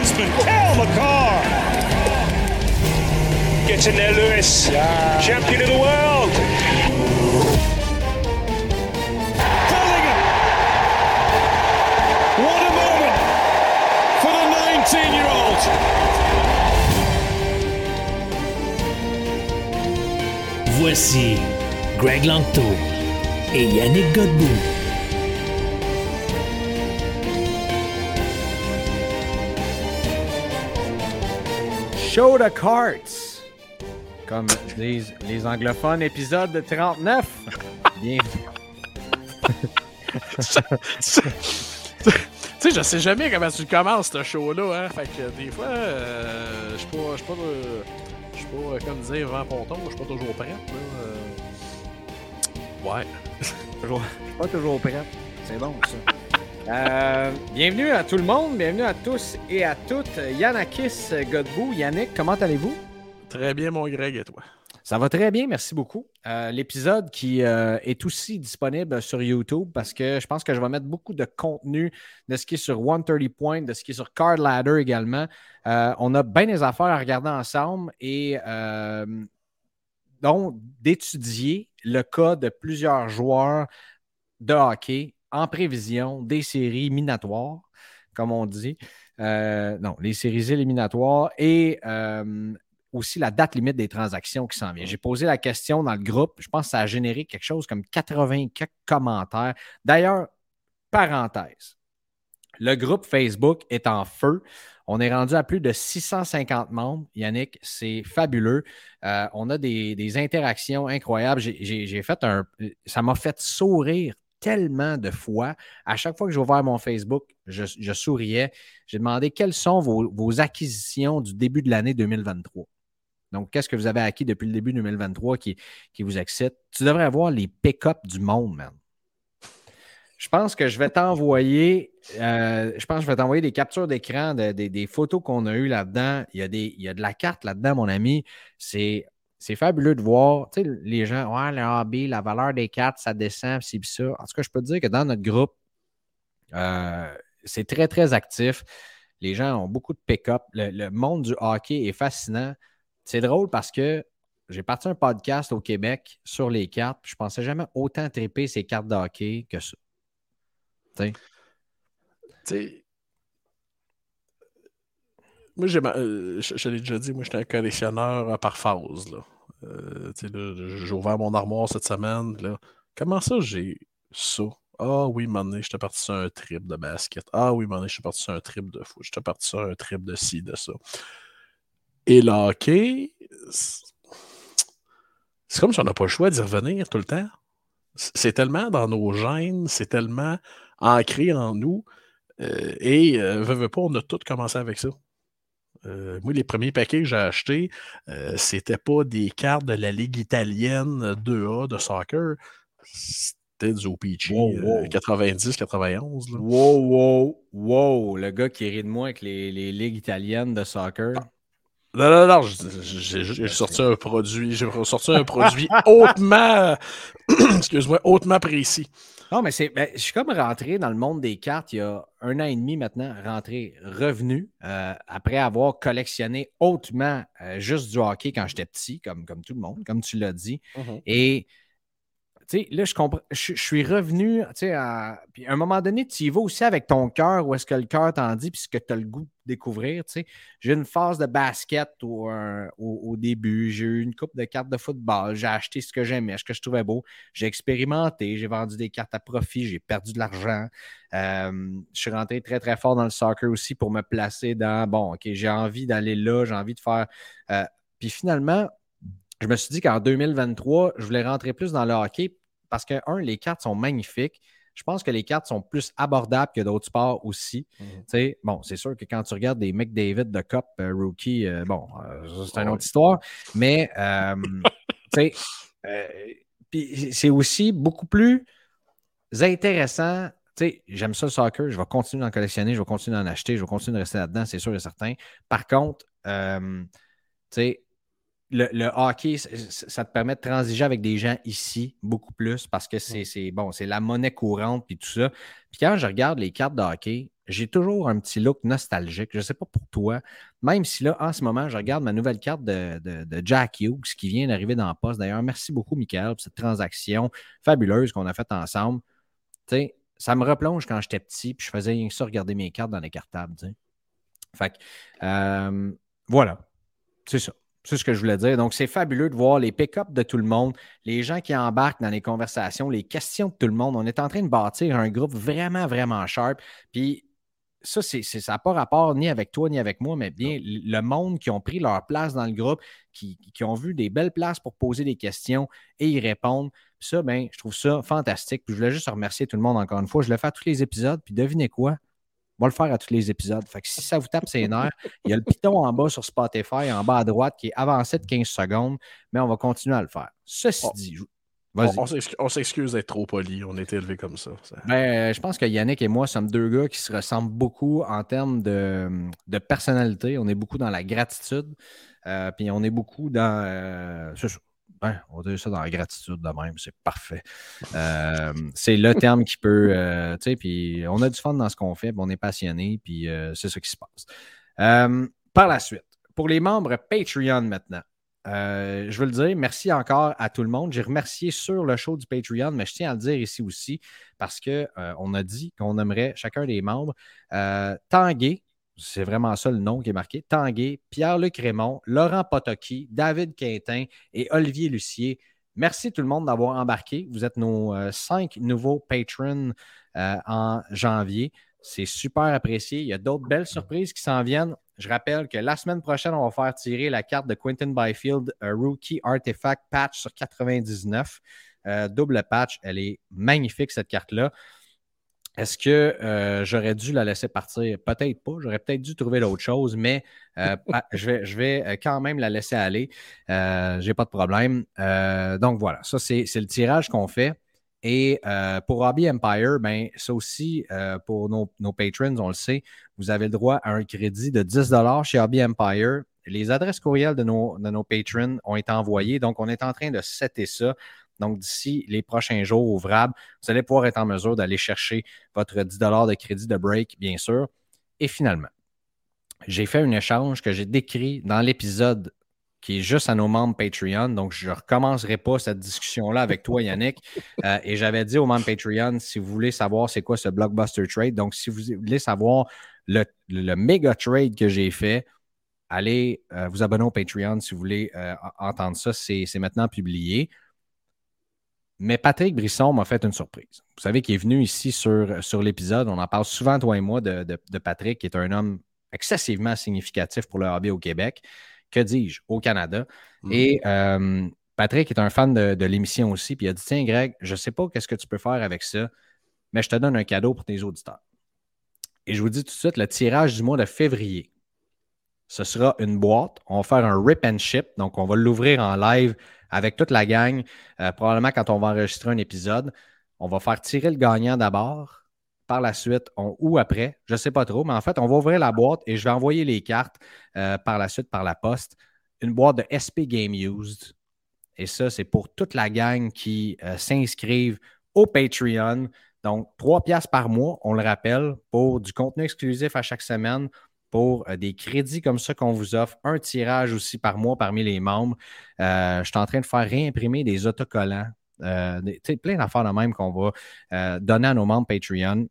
by the defenseman, Cal McCarr. Gets in there, Lewis. Yeah. Champion of the world. Bellingham. What a moment for the 19-year-old. Voici Greg Langto et Yannick Godbout. Show the carts! Comme disent les anglophones, épisode 39. Bienvenue. tu sais, je sais jamais comment tu commences ce show-là, hein. Fait que des fois, euh, je suis pas, je suis pas, je suis pas, euh, comme dire, vent ponton, je suis pas toujours prête, là. euh. Ouais. Toujours- pas toujours prêt. C'est bon, ça. Euh, bienvenue à tout le monde, bienvenue à tous et à toutes. Yannakis Godbout, Yannick, comment allez-vous? Très bien, mon Greg, et toi? Ça va très bien, merci beaucoup. Euh, L'épisode qui euh, est aussi disponible sur YouTube parce que je pense que je vais mettre beaucoup de contenu de ce qui est sur 130 Points, de ce qui est sur Card Ladder également. Euh, on a bien des affaires à regarder ensemble et donc d'étudier le cas de plusieurs joueurs de hockey en prévision des séries minatoires, comme on dit. Euh, non, les séries éliminatoires et euh, aussi la date limite des transactions qui s'en vient. J'ai posé la question dans le groupe. Je pense que ça a généré quelque chose comme 80 quelques commentaires. D'ailleurs, parenthèse, le groupe Facebook est en feu. On est rendu à plus de 650 membres. Yannick, c'est fabuleux. Euh, on a des, des interactions incroyables. J'ai fait un. Ça m'a fait sourire tellement de fois. À chaque fois que j'ai ouvert mon Facebook, je, souriais. J'ai demandé quelles sont vos, vos acquisitions du début de l'année 2023. Donc, qu'est-ce que vous avez acquis depuis le début 2023 qui, qui vous excite? Tu devrais avoir les pick-up du monde, man. Je pense que je vais t'envoyer, euh, je pense que je vais t'envoyer des captures d'écran de- des- photos qu'on a eues là-dedans. Il y, a il y a de la carte là-dedans, mon ami. C'est, c'est fabuleux de voir. Tu sais, les gens, ouais, le hobby, la valeur des cartes, ça descend, c'est ça. En tout cas, je peux te dire que dans notre groupe, euh, c'est très, très actif. Les gens ont beaucoup de pick-up. Le, le monde du hockey est fascinant. C'est drôle parce que j'ai parti un podcast au Québec sur les cartes. Je pensais jamais autant triper ces cartes de hockey que ça. Tu sais. Moi, j'ai euh, je, je l'ai déjà dit, moi, j'étais un collectionneur euh, par phase. Là. Euh, là, j'ai ouvert mon armoire cette semaine. Là. Comment ça, j'ai ça? Ah oui, donné, j'étais parti sur un trip de basket. Ah oui, donné, j'étais parti sur un trip de foot. J'étais parti sur un trip de ci, de ça. Et le hockey, c'est comme si on n'a pas le choix d'y revenir tout le temps. C'est tellement dans nos gènes, c'est tellement ancré en nous. et, euh, veux pas, on a tout commencé avec ça. Euh, moi, les premiers paquets que j'ai achetés, euh, c'était pas des cartes de la Ligue italienne 2A de soccer. C'était du OPG Wow, wow. 90-91. Wow, wow, wow. Le gars qui rit de moi avec les, les ligues italiennes de soccer. Non, non, non, j'ai j'ai sorti un produit, j'ai sorti un produit hautement, excuse-moi, hautement précis. Non, mais c'est. ben, je suis comme rentré dans le monde des cartes il y a un an et demi maintenant, rentré revenu euh, après avoir collectionné hautement euh, juste du hockey quand j'étais petit, comme, comme tout le monde, comme tu l'as dit. Et tu là, je comprends. Je, suis revenu, tu sais, à. Puis un moment donné, tu y vas aussi avec ton cœur, où est-ce que le cœur t'en dit, puis ce que tu as le goût de découvrir, tu sais. J'ai une phase de basket au, euh, au- au début, j'ai eu une coupe de cartes de football, j'ai acheté ce que j'aimais, ce que je trouvais beau, j'ai expérimenté, j'ai vendu des cartes à profit, j'ai perdu de l'argent. Euh, je suis rentré très, très fort dans le soccer aussi pour me placer dans, bon, OK, j'ai envie d'aller là, j'ai envie de faire. euh, puis finalement, je me suis dit qu'en 2023, je voulais rentrer plus dans le hockey parce que, un, les cartes sont magnifiques. Je pense que les cartes sont plus abordables que d'autres sports aussi. Tu sais, Bon, c'est sûr que quand tu regardes des McDavid de Cup euh, rookie, euh, bon, euh, c'est une autre histoire. Mais, tu sais, c'est aussi beaucoup plus intéressant. Tu sais, j'aime ça le soccer, je vais continuer d'en collectionner, je vais continuer d'en acheter, je vais continuer de rester là-dedans, c'est sûr et certain. Par contre, tu sais, le, hockey, ça te permet de transiger avec des gens ici beaucoup plus parce que c'est bon, c'est la monnaie courante puis tout ça. Puis quand je regarde les cartes de hockey, j'ai toujours un petit look nostalgique. Je ne sais pas pour toi, même si là, en ce moment, je regarde ma nouvelle carte de, Jack Hughes qui vient d'arriver dans le poste. D'ailleurs, merci beaucoup, Michael, pour cette transaction fabuleuse qu'on a faite ensemble. sais, ça me replonge quand j'étais petit, puis je faisais ça regarder mes cartes dans les cartables. Fait que, euh, voilà, c'est ça. C'est ce que je voulais dire. Donc, c'est fabuleux de voir les pick-ups de tout le monde, les gens qui embarquent dans les conversations, les questions de tout le monde. On est en train de bâtir un groupe vraiment, vraiment sharp. Puis, ça, c'est, ça n'a pas rapport ni avec toi ni avec moi, mais bien le monde qui ont pris leur place dans le groupe, qui, ont vu des belles places pour poser des questions et y répondre. ça, ben, je trouve ça fantastique. Puis je voulais juste remercier tout le monde encore une fois. Je le fais à tous les épisodes. Puis devinez quoi? On va le faire à tous les épisodes. Fait que si ça vous tape ses nerfs, il y a le piton en bas sur Spotify, en bas à droite, qui est avancé de 15 secondes, mais on va continuer à le faire. Ceci oh. dit, on, s'excuse d'être trop poli, on est élevé comme ça. Ben, je pense que Yannick et moi sommes deux gars qui se ressemblent beaucoup en termes de, personnalité. On est beaucoup dans la gratitude, euh, puis on est beaucoup dans. Euh, on dit ça dans la gratitude de même, c'est parfait. Euh, c'est le terme qui peut. tu sais, puis on a du fun dans ce qu'on fait, on est passionné, puis c'est ce qui se passe. par la suite, pour les membres Patreon maintenant. Euh, je veux le dire, merci encore à tout le monde. J'ai remercié sur le show du Patreon, mais je tiens à le dire ici aussi parce qu'on euh, a dit qu'on aimerait chacun des membres. Euh, Tanguay, c'est vraiment ça le nom qui est marqué. Tanguay, Pierre-Luc Raymond, Laurent Potoki, David Quintin et Olivier Lucier. Merci tout le monde d'avoir embarqué. Vous êtes nos cinq nouveaux patrons en janvier. C'est super apprécié. Il y a d'autres belles surprises qui s'en viennent. Je rappelle que la semaine prochaine, on va faire tirer la carte de Quentin Byfield Rookie Artifact Patch sur 99. Euh, double patch. Elle est magnifique, cette carte-là. Est-ce que euh, j'aurais dû la laisser partir? Peut-être pas. J'aurais peut-être dû trouver l'autre chose, mais euh, je, vais, je, vais, quand même la laisser aller. Je n'ai pas de problème. donc voilà, ça, c'est le tirage qu'on fait. Et euh, pour Hobby Empire, ben, ça aussi, euh, pour nos, patrons, on le sait, vous avez le droit à un crédit de 10 chez Hobby Empire. Les adresses courriels de nos, de nos patrons ont été envoyées, donc on est en train de setter ça. Donc, d'ici les prochains jours ouvrables, vous allez pouvoir être en mesure d'aller chercher votre 10 de crédit de break, bien sûr. Et finalement, j'ai fait un échange que j'ai décrit dans l'épisode qui est juste à nos membres Patreon. Donc, je ne recommencerai pas cette discussion-là avec toi, Yannick. Euh, et j'avais dit aux membres Patreon, si vous voulez savoir c'est quoi ce blockbuster trade, donc si vous voulez savoir le, méga trade que j'ai fait, allez euh, vous abonner au Patreon si vous voulez euh, entendre ça. C'est maintenant publié. Mais Patrick Brisson m'a fait une surprise. Vous savez qu'il est venu ici sur, sur l'épisode. On en parle souvent, toi et moi, de, de Patrick, qui est un homme excessivement significatif pour le hobby au Québec que dis-je, au Canada. Mm. Et euh, Patrick est un fan de, l'émission aussi, puis il a dit Tiens, Greg, je ne sais pas qu'est-ce que tu peux faire avec ça, mais je te donne un cadeau pour tes auditeurs. Et je vous dis tout de suite, le tirage du mois de février, ce sera une boîte. On va faire un rip and ship, donc on va l'ouvrir en live avec toute la gang, euh, probablement quand on va enregistrer un épisode. On va faire tirer le gagnant d'abord par la suite ou après, je ne sais pas trop, mais en fait, on va ouvrir la boîte et je vais envoyer les cartes euh, par la suite par la poste. Une boîte de SP Game Used. Et ça, c'est pour toute la gang qui euh, s'inscrivent au Patreon. Donc, 3 piastres par mois, on le rappelle, pour du contenu exclusif à chaque semaine, pour euh, des crédits comme ça qu'on vous offre, un tirage aussi par mois parmi les membres. je suis en train de faire réimprimer des autocollants, plein d'affaires de même qu'on va donner à nos membres Patreon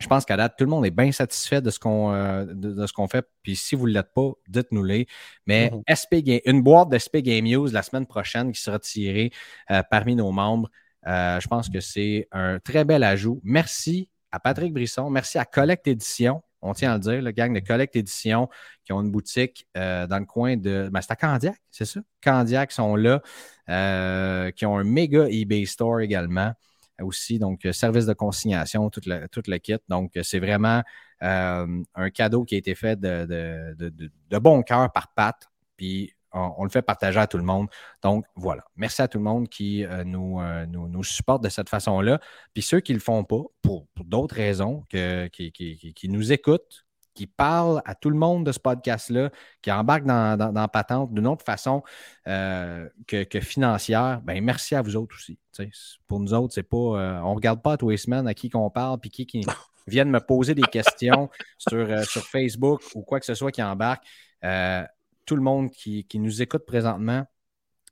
je pense qu'à date, tout le monde est bien satisfait de ce qu'on euh, de, ce qu'on fait. Puis si vous ne l'êtes pas, dites-nous-les. Mais mhm. une boîte d'SP Game News la semaine prochaine qui sera tirée euh, parmi nos membres. Euh, je pense que c'est un très bel ajout. Merci à Patrick Brisson. Merci à Collect Édition. On tient à le dire, le gang de Collect Édition qui ont une boutique dans le coin de. Ben, c'est à Candiac, c'est ça? Candiac sont là, qui ont un méga eBay store également aussi, donc euh, service de consignation, tout le, kit. Donc, euh, c'est vraiment euh, un cadeau qui a été fait de, de, bon cœur par Pat, puis on, le fait partager à tout le monde. Donc, voilà. Merci à tout le monde qui nous, nous, supporte de cette façon-là. Puis ceux qui ne le font pas, pour, d'autres raisons, que, qui, qui, nous écoutent, qui parle à tout le monde de ce podcast-là, qui embarque dans, dans, Patente d'une autre façon euh, que, financière, ben merci à vous autres aussi. pour nous autres, c'est pas. Euh, on ne regarde pas tous les semaines à qui qu'on parle puis qui, qui viennent me poser des questions sur, euh, sur Facebook ou quoi que ce soit qui embarque. Tout le monde qui, qui nous écoute présentement,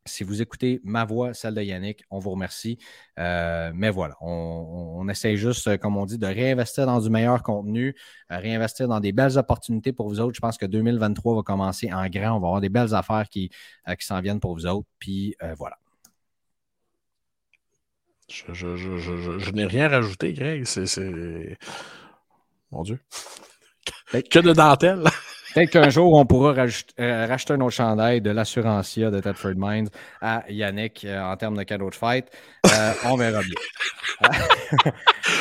si vous écoutez ma voix, celle de Yannick, on vous remercie. Euh, mais voilà, on, essaie juste, euh, comme on dit, de réinvestir dans du meilleur contenu, euh, réinvestir dans des belles opportunités pour vous autres. Je pense que 2023 va commencer en grand. On va avoir des belles affaires qui, qui s'en viennent pour vous autres. Puis voilà. Je, n'ai rien rajouté, Greg. C'est. Mon Dieu. que de dentelle. Peut-être qu'un jour, on pourra euh, racheter un autre chandail de l'assurancia de Tedford Mines à Yannick euh, en termes de cadeau de fête. Euh, on verra bien.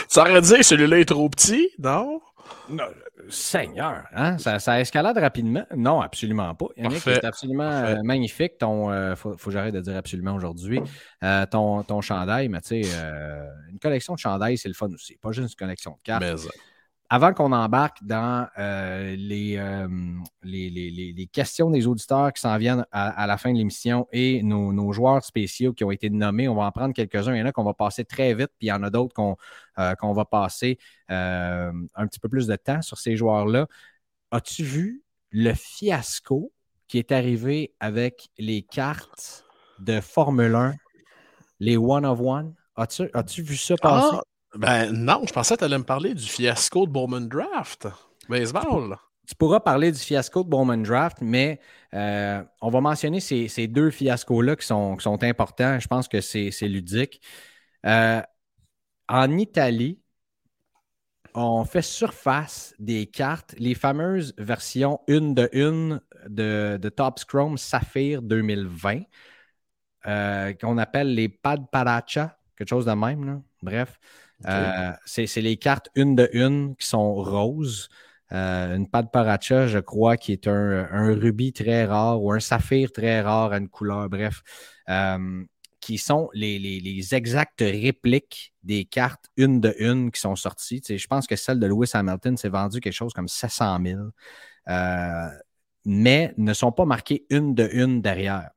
ça aurait dit que celui-là est trop petit, non? non Seigneur, hein? ça, escalade rapidement. Non, absolument pas. Yannick, c'est absolument magnifique. Ton, faut, faut que j'arrête de dire absolument aujourd'hui. ton, ton chandail, mais tu sais, une collection de chandails, c'est le fun aussi. Pas juste une collection de cartes. Mais, avant qu'on embarque dans euh, euh, les, les, questions des auditeurs qui s'en viennent à, la fin de l'émission et nos, joueurs spéciaux qui ont été nommés, on va en prendre quelques-uns. Il y en a qu'on va passer très vite, puis il y en a d'autres qu'on euh, va passer un petit peu plus de temps sur ces joueurs-là. As-tu vu le fiasco qui est arrivé avec les cartes de Formule 1, les One of One? As-tu vu ça passer? Ah, ben non, je pensais que tu allais me parler du fiasco de Bowman Draft. Baseball. Tu pourras parler du fiasco de Bowman Draft, mais euh, on va mentionner ces, deux fiascos-là qui sont, importants. Je pense que c'est ludique. Euh, en Italie, on fait surface des cartes, les fameuses versions une de une de, de Top Scrum Saphir 2020, euh, qu'on appelle les Pad Paracha, quelque chose de même. Bref, euh, c'est les cartes une de une qui sont roses. Euh, une pâte paracha, je crois, qui est un, rubis très rare ou un saphir très rare à une couleur, bref, euh, qui sont les, exactes répliques des cartes une de une qui sont sorties. je pense que celle de Lewis Hamilton s'est vendue quelque chose comme 700 000, mais ne sont pas marquées une de une derrière.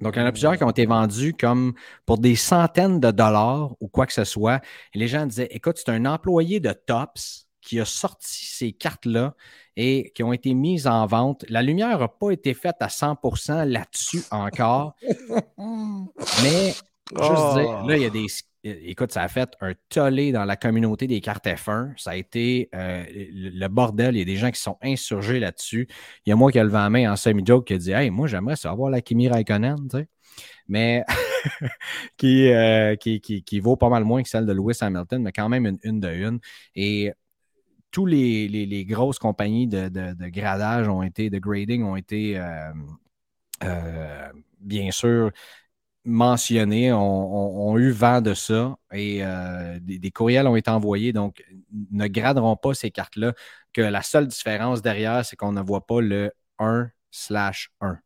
Donc, il y en a plusieurs qui ont été vendus comme pour des centaines de dollars ou quoi que ce soit. Et les gens disaient Écoute, c'est un employé de Tops qui a sorti ces cartes-là et qui ont été mises en vente. La lumière n'a pas été faite à 100% là-dessus encore. Mais, juste dire, là, il y a des écoute, ça a fait un tollé dans la communauté des cartes F1. Ça a été euh, le bordel. Il y a des gens qui sont insurgés là-dessus. Il y a moi qui ai levé la main en semi-joke qui a dit Hey, moi, j'aimerais savoir la Kimi Raikkonen, tu sais. Mais euh, qui, qui, vaut pas mal moins que celle de Lewis Hamilton, mais quand même une une de une. Et tous les, grosses compagnies de, gradage ont été, de grading ont été. Euh, bien sûr, mentionnés ont, eu vent de ça et euh, des, courriels ont été envoyés. Donc, ne graderont pas ces cartes-là. Que la seule différence derrière, c'est qu'on ne voit pas le 1 slash 1.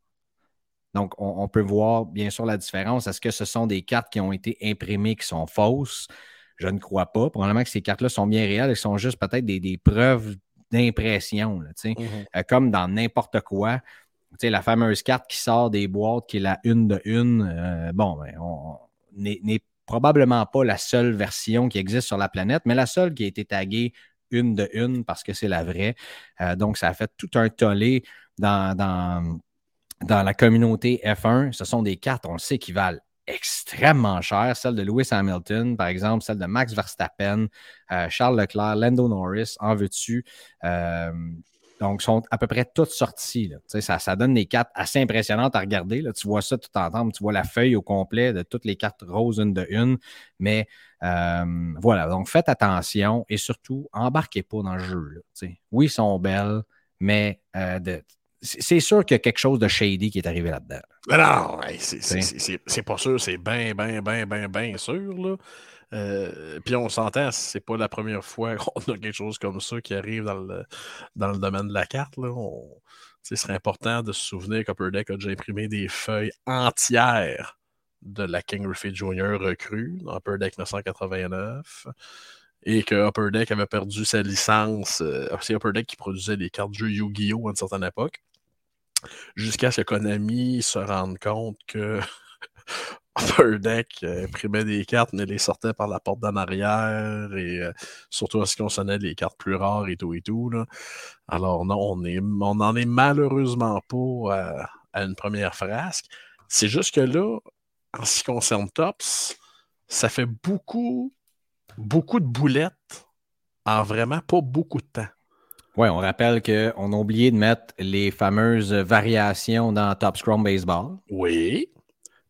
Donc, on, peut voir bien sûr la différence. Est-ce que ce sont des cartes qui ont été imprimées qui sont fausses? Je ne crois pas. Probablement que ces cartes-là sont bien réelles. Elles sont juste peut-être des, preuves d'impression, mm-hmm. euh, comme dans n'importe quoi la fameuse carte qui sort des boîtes, qui est la une de une, euh, bon, ben, on n'est probablement pas la seule version qui existe sur la planète, mais la seule qui a été taguée une de une parce que c'est la vraie. Euh, donc, ça a fait tout un tollé dans, dans, la communauté F1. Ce sont des cartes, on le sait, qui valent extrêmement cher. Celle de Lewis Hamilton, par exemple, celle de Max Verstappen, euh, Charles Leclerc, Lando Norris, en veux-tu? Donc, sont à peu près toutes sorties. Ça, ça donne des cartes assez impressionnantes à regarder. Là. Tu vois ça tout ensemble. Tu vois la feuille au complet de toutes les cartes roses une de une. Mais euh, voilà, donc faites attention et surtout, embarquez pas dans le jeu. oui, ils sont belles, mais euh, c'est sûr qu'il y a quelque chose de shady qui est arrivé là-dedans. Non, c'est pas sûr, c'est bien, bien, bien, bien, bien sûr. Là. Euh, puis on s'entend, c'est pas la première fois qu'on a quelque chose comme ça qui arrive dans le, dans le domaine de la carte. Là. ce serait important de se souvenir qu'Upper Deck a déjà imprimé des feuilles entières de la King Griffey Jr. recrue dans Upper Deck 989. et que Upper Deck avait perdu sa licence. Euh, c'est Upper Deck qui produisait des cartes de jeu Yu-Gi-Oh! à une certaine époque. Jusqu'à ce que Konami se rende compte que Upper Deck euh, imprimait des cartes, mais les sortait par la porte d'en arrière, et euh, surtout en ce qui concernait les cartes plus rares et tout et tout. Là. Alors non, on n'en est malheureusement pas à une première frasque. C'est juste que là, en ce qui concerne Tops, ça fait beaucoup, beaucoup de boulettes en vraiment pas beaucoup de temps. Oui, on rappelle qu'on a oublié de mettre les fameuses variations dans Top Scrum Baseball. Oui.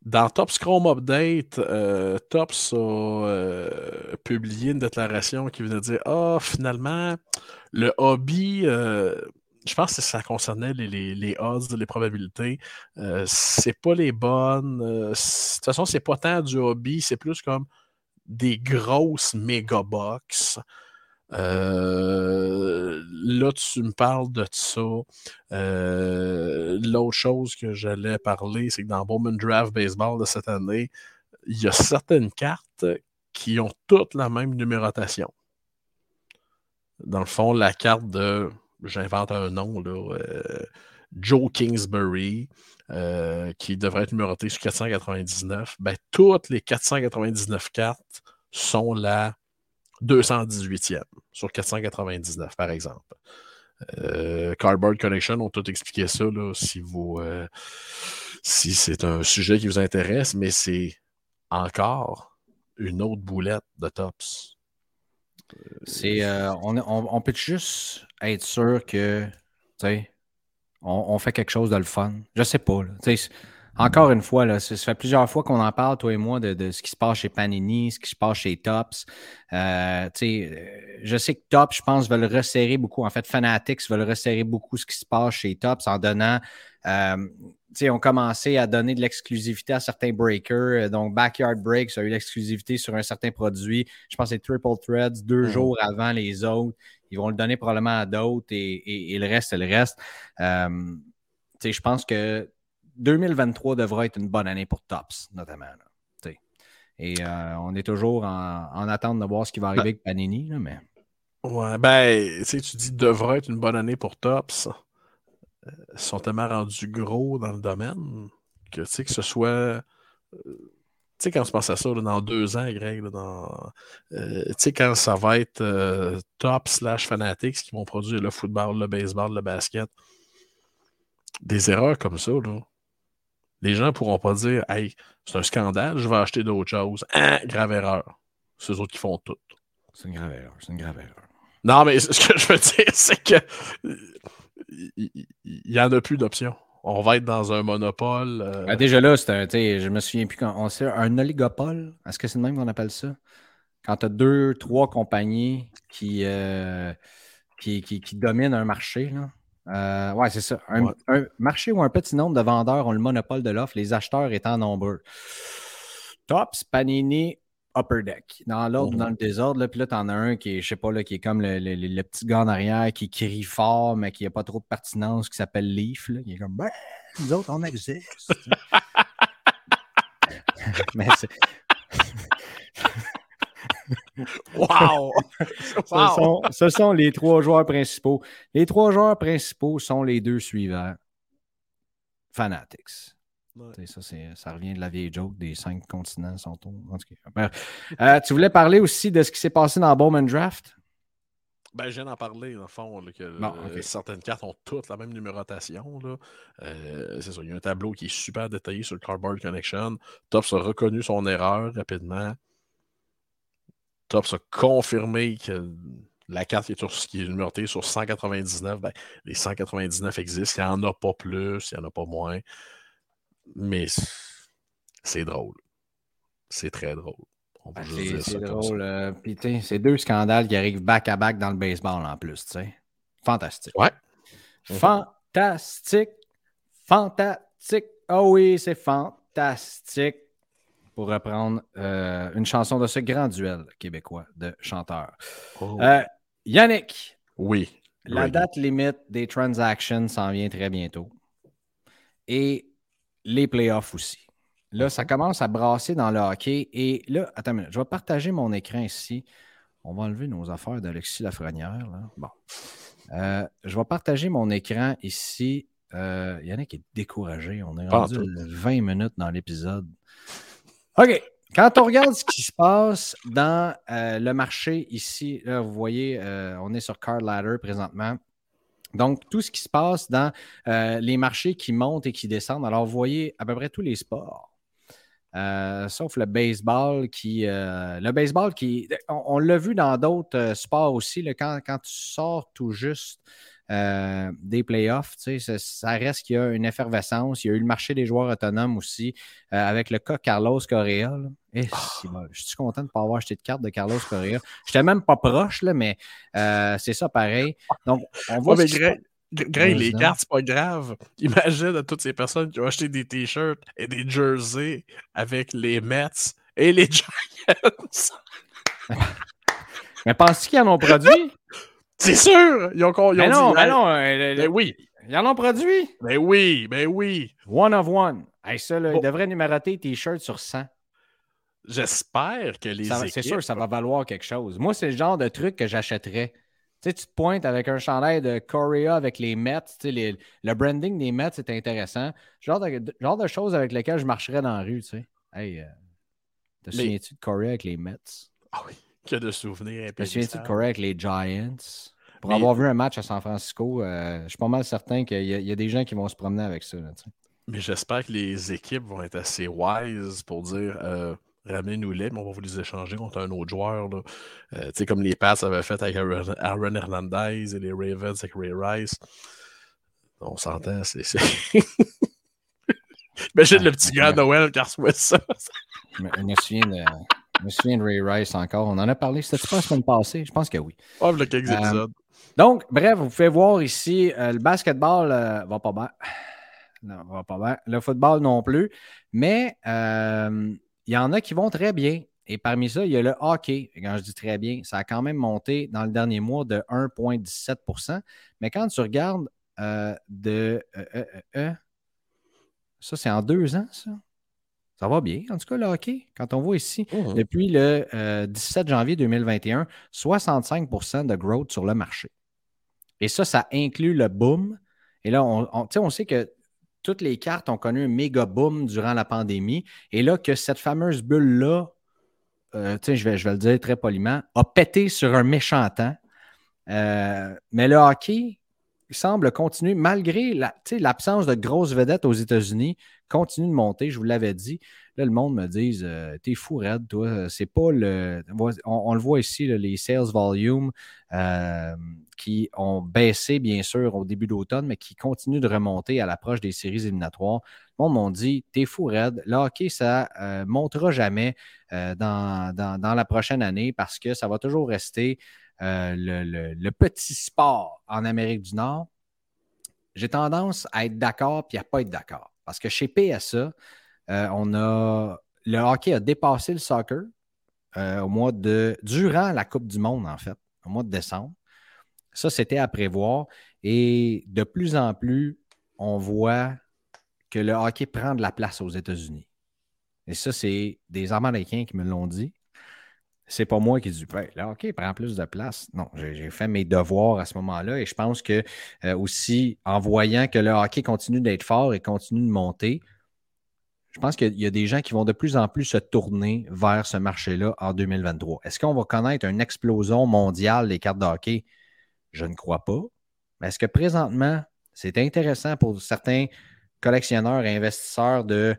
Dans Top Scrum Update, euh, Tops a euh, publié une déclaration qui venait dire Ah, finalement, le hobby, euh, je pense que ça concernait les, odds, les probabilités. C'est pas les bonnes. de toute façon, c'est pas tant du hobby, c'est plus comme des grosses méga box. Euh, là, tu me parles de ça. Euh, l'autre chose que j'allais parler, c'est que dans Bowman Draft Baseball de cette année, il y a certaines cartes qui ont toutes la même numérotation. Dans le fond, la carte de, j'invente un nom, là, euh, Joe Kingsbury, qui devrait être numérotée sur 499, ben, toutes les 499 cartes sont la 218e sur 499, par exemple. Euh, Cardboard Connection ont tout expliqué ça, là, si vous euh, si c'est un sujet qui vous intéresse, mais c'est encore une autre boulette de tops. C'est euh, on, on, peut juste être sûr que on, fait quelque chose de le fun. Je sais pas. Encore une fois, là, ça, fait plusieurs fois qu'on en parle, toi et moi, de, ce qui se passe chez Panini, ce qui se passe chez Tops. Euh, euh, je sais que Tops, je pense, veulent resserrer beaucoup. En fait, Fanatics veulent resserrer beaucoup ce qui se passe chez Tops en donnant. Euh, ont commencé à donner de l'exclusivité à certains breakers. Donc, Backyard Breaks a eu l'exclusivité sur un certain produit. Je pense que c'est Triple Threads deux mm. jours avant les autres. Ils vont le donner probablement à d'autres et, le reste, c'est le reste. Euh, je pense que 2023 devra être une bonne année pour Tops, notamment. et euh, on est toujours en, attente de voir ce qui va arriver ben avec Panini. mais... Ouais, ben, tu dis devra être une bonne année pour Tops. Euh, ils sont tellement rendus gros dans le domaine que, que ce soit. Euh, tu sais, quand on se pense à ça, dans deux ans, Greg, dans, tu sais, quand ça va être top slash fanatics qui vont produire le football, le baseball, le basket, des erreurs comme ça, là, les gens ne pourront pas dire Hey, c'est un scandale, je vais acheter d'autres choses. Hein, grave erreur. C'est eux autres qui font tout. C'est une grave erreur. C'est une grave erreur. Non, mais ce que je veux dire, c'est que il n'y en a plus d'options. On va être dans un monopole. Euh, ah, déjà là, c'est un, je me souviens plus quand on sait un oligopole. Est-ce que c'est le même qu'on appelle ça? Quand tu as deux, trois compagnies qui, euh, qui, qui, qui, dominent un marché, là. Euh, ouais, c'est ça. Un, marché où un petit nombre de vendeurs ont le monopole de l'offre, les acheteurs étant nombreux. Tops, Panini, Upper Deck. Dans l'ordre, dans le désordre, là, puis là, t'en as un qui est, je sais pas, là, qui est comme le, petit gars en arrière qui crie fort, mais qui n'a pas trop de pertinence, qui s'appelle Leaf. Là, qui est comme, ben, nous autres, on existe. mais c'est. wow! Ce, sont, les trois joueurs principaux. Les trois joueurs principaux sont les deux suivants. Fanatics. Ça, ça revient de la vieille joke des cinq continents sont en euh, tu voulais parler aussi de ce qui s'est passé dans Bowman Draft? Ben, je viens d'en parler, dans le fond, que euh, certaines cartes ont toutes la même numérotation. Euh, c'est ça, il y a un tableau qui est super détaillé sur le Cardboard Connection. Tops a reconnu son erreur rapidement. Tops a confirmé que la carte qui est, qui est numérotée sur 199, ben, les 199 existent. Il n'y en a pas plus, il n'y en a pas moins. Mais c'est drôle. C'est très drôle. Ben, c'est drôle. Euh, c'est deux scandales qui arrivent back-à-back dans le baseball en plus. Fantastique. Ouais. Fantastique. Fantastique. Oh oui, c'est fantastique pour reprendre euh, une chanson de ce grand duel québécois de chanteurs. Oh. Euh, Yannick. Oui. La date limite des transactions s'en vient très bientôt. Et les playoffs aussi. Là, ça commence à brasser dans le hockey. Et là, attends une minute, je vais partager mon écran ici On va enlever nos affaires d'Alexis Lafrenière. Là. Bon. Euh, je vais partager mon écran ici. Euh, il y en a qui est découragé. On est rendu tout. 20 minutes dans l'épisode. OK. Quand on regarde ce qui se passe dans euh, le marché ici, vous voyez, euh, on est sur Card Ladder présentement. Donc, tout ce qui se passe dans euh, les marchés qui montent et qui descendent. Alors, vous voyez à peu près tous les sports. Sauf le baseball qui. le baseball qui. On, l'a vu dans d'autres sports aussi, quand, quand tu sors tout juste euh, des playoffs, tu sais, ça, ça reste qu'il y a une effervescence. Il y a eu le marché des joueurs autonomes aussi, euh, avec le cas Carlos Correa. Eh, bon. Je suis content de ne pas avoir acheté de carte de Carlos Correa. Je n'étais même pas proche, là, mais euh, c'est ça pareil. Donc, on voit Ouais, mais Greg, les cartes, c'est pas grave. Imagine à toutes ces personnes qui ont acheté des t-shirts et des jerseys avec les Mets et les Giants. Mais penses-tu qu'ils en ont produit? C'est sûr! Ils ont, ils ont mais dit, non, mais Hey, non. euh, le- oui, Ils en ont produit. ben oui, ben oui. One of one. Hey, ça, là, ils devraient numéroter T-shirt sur 100. J'espère que les Ça va- équipes... C'est sûr que ça va valoir quelque chose. Moi, c'est le genre de truc que j'achèterais. Tu sais, tu te pointes avec un chandail de Korea avec les Mets. tu sais, les- le branding des Mets, c'est intéressant. Genre de, genre de choses avec lesquelles je marcherais dans la rue, tu sais. Hey, euh, te Mais- souviens-tu de Korea avec les Mets? Ah oui, que de souvenirs. Te souviens-tu de. Korea avec les Giants? Pour Mais- avoir vu un match à San Francisco, euh, je suis pas mal certain qu'il y, a- il y a des gens qui vont se promener avec ça. là. Mais j'espère que les équipes vont être assez wise pour dire euh, ramenez-nous-les, mais on va vous les échanger contre un autre joueur. là. Euh, tu sais, comme les Pats avaient fait avec Aaron, Hernandez et les Ravens avec Ray Rice. On s'entend, c'est. Imagine le petit gars à Noël qui reçoit ça. Je me, souviens de, je me souviens de Ray Rice encore. On en a parlé, c'était pas la semaine passée? Je pense que oui. Oh, quelques Euh, épisodes. Donc, bref, vous pouvez voir ici, euh, le basketball euh, va pas bien. Non, va pas bien. Le football non plus. Mais euh, il y en a qui vont très bien. Et parmi ça, il y a le hockey. Et Quand je dis très bien, ça a quand même monté dans le dernier mois de 1,17% Mais quand tu regardes euh, de. ça, c'est en deux ans, ça? Ça va bien, en tout cas, le hockey. Quand on voit ici, Mhm. depuis le euh, 17 janvier 2021, 65% de growth sur le marché. Et ça, ça inclut le boom. Et là, on, on, sait que toutes les cartes ont connu un méga boom durant la pandémie. Et là, que cette fameuse bulle-là, euh, je vais, je vais le dire très poliment, a pété sur un méchant temps. Euh, mais le hockey semble continuer, malgré l'absence de grosses vedettes aux États-Unis, continue de monter, je vous l'avais dit. Là, le monde me dit euh, T'es fou, Red, toi. C'est pas le. On, le voit ici, là, les sales volume euh, qui ont baissé, bien sûr, au début d'automne, mais qui continuent de remonter à l'approche des séries éliminatoires. Le monde m'a dit T'es fou, Red. Le hockey, ça ne montera jamais euh, dans- dans la prochaine année parce que ça va toujours rester euh, le, petit sport en Amérique du Nord. J'ai tendance à être d'accord puis à ne pas être d'accord. Parce que chez PSA, euh, on a le hockey a dépassé le soccer euh, au mois de durant la Coupe du Monde, en fait, au mois de décembre. Ça, c'était à prévoir. Et de plus en plus, on voit que le hockey prend de la place aux États-Unis. Et ça, c'est des Américains qui me l'ont dit. C'est pas moi qui dis ben, le hockey prend plus de place. Non, j'ai fait mes devoirs à ce moment-là et je pense que euh, aussi, en voyant que le hockey continue d'être fort et continue de monter, je pense qu'il y a des gens qui vont de plus en plus se tourner vers ce marché-là en 2023. Est-ce qu'on va connaître une explosion mondiale des cartes de hockey? Je ne crois pas. Mais est-ce que présentement, c'est intéressant pour certains collectionneurs et investisseurs de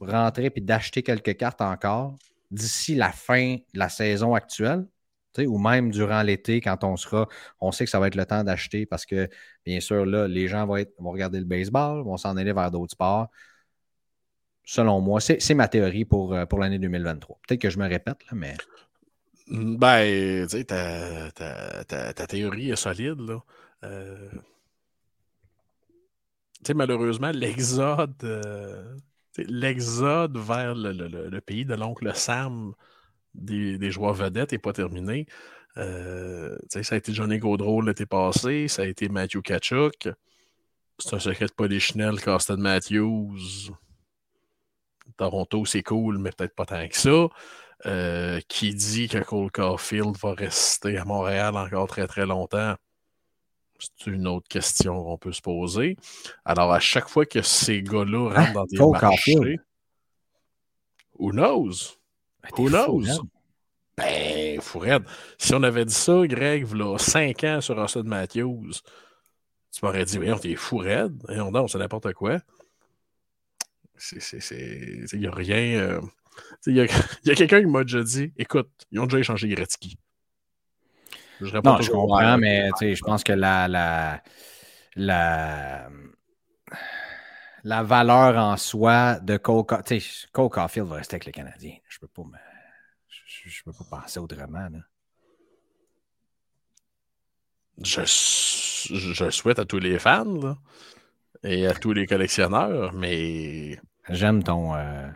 rentrer et d'acheter quelques cartes encore? D'ici la fin de la saison actuelle? Ou même durant l'été, quand on sera, on sait que ça va être le temps d'acheter parce que, bien sûr, là, les gens vont, regarder le baseball, vont s'en aller vers d'autres sports selon moi. C'est ma théorie pour, euh, l'année 2023. Peut-être que je me répète, là, mais Ben, tu sais, ta, théorie est solide, là. Euh, Tu sais, malheureusement, l'exode euh, l'exode vers le, pays de l'oncle Sam des, joueurs vedettes n'est pas terminé. Euh, ça a été Johnny Gaudreau l'été passé, ça a été Matthew Kachuk. C'est un secret de Polichinelle qu'Austin Matthews. Toronto, c'est cool, mais peut-être pas tant que ça. euh, qui dit que Cole Caulfield va rester à Montréal encore très très longtemps? C'est une autre question qu'on peut se poser. Alors, à chaque fois que ces gars-là rentrent dans des marchés, who knows? Ben, t'es Who knows? Ben, Fourette, si on avait dit ça, Greg, il 5 ans sur Austin Matthews, tu m'aurais dit, on t'es fou raide. Et on c'est n'importe quoi. C'est, c'est, c'est, il n'y a rien. euh, il y a, il y a quelqu'un qui m'a déjà dit, écoute, ils ont déjà échangé Gretzky. Je réponds Non, je comprends, ouais, mais tu sais, je pense que la, la, la, la valeur en soi de Cole, Ca- tu sais, Cole Caulfield va rester avec le Canadien. Je peux pas me- je, je peux pas penser autrement. là. je, je souhaite à tous les fans là, et à tous les collectionneurs, mais J'aime ton, euh,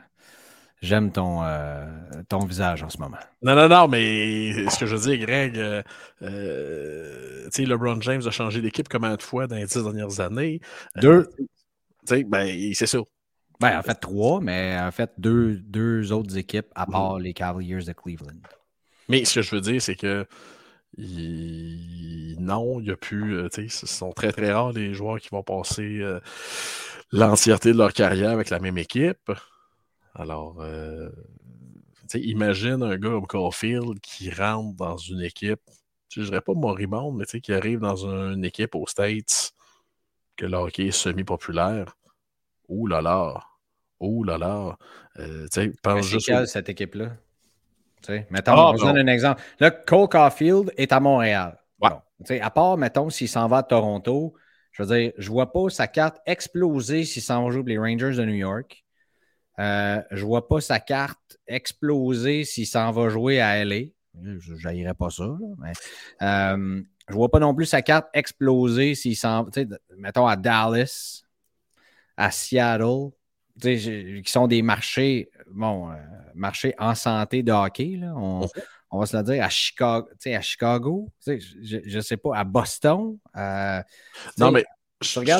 j'aime ton, euh, ton visage en ce moment. Non, non, non, mais ce que je veux dire, Greg, euh, euh, tu sais, LeBron James a changé d'équipe combien de fois dans les dix dernières années? Deux. Tu sais, ben, c'est ça. Ben, en fait, trois, mais en fait, deux, deux autres équipes à part les Cavaliers de Cleveland. Mais ce que je veux dire, c'est que il- non, il n'y a plus. tu sais, ce sont très, très rares les joueurs qui vont passer l'entièreté de leur carrière avec la même équipe. Alors, euh, imagine un gars comme Caulfield qui rentre dans une équipe, je dirais pas moribonde, mais qui arrive dans une équipe aux States, que le hockey est semi-populaire. Ouh là là! Ouh là là! Euh, pense c'est juste au- cette équipe-là? Mettons, Ah, on donne un exemple. Là, Cole Caulfield est à Montréal. Ouais. Bon, à part, mettons, s'il s'en va à Toronto, je veux dire, je vois pas sa carte exploser s'il s'en pour les Rangers de New York. Euh, je vois pas sa carte exploser s'il s'en va jouer à LA. Je n'aillerais pas ça. là, mais, euh, je vois pas non plus sa carte exploser s'il s'en sais, mettons à Dallas, à Seattle, qui sont des marchés, bon, euh, marchés en santé de hockey, là, on, on va se le dire, à Chicago, à Chicago, je, je sais pas, à Boston. Non, mais.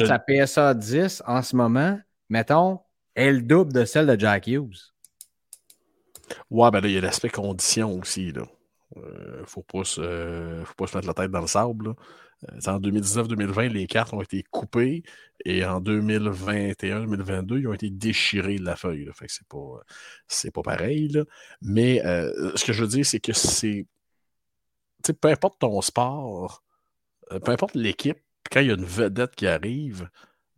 je- sa PSA 10 en ce moment, mettons, elle double de celle de Jack Hughes. Ouais, ben là, il y a l'aspect condition aussi. Là. Euh, faut, pas se, euh, faut pas se mettre la tête dans le sable. Euh, en 2019-2020, les cartes ont été coupées et en 2021-2022, ils ont été déchirés de la feuille. là. Fait que c'est pas, pas pareil. là. Mais euh, ce que je veux dire, c'est que c'est. tu sais, peu importe ton sport, peu importe l'équipe, quand il y a une vedette qui arrive,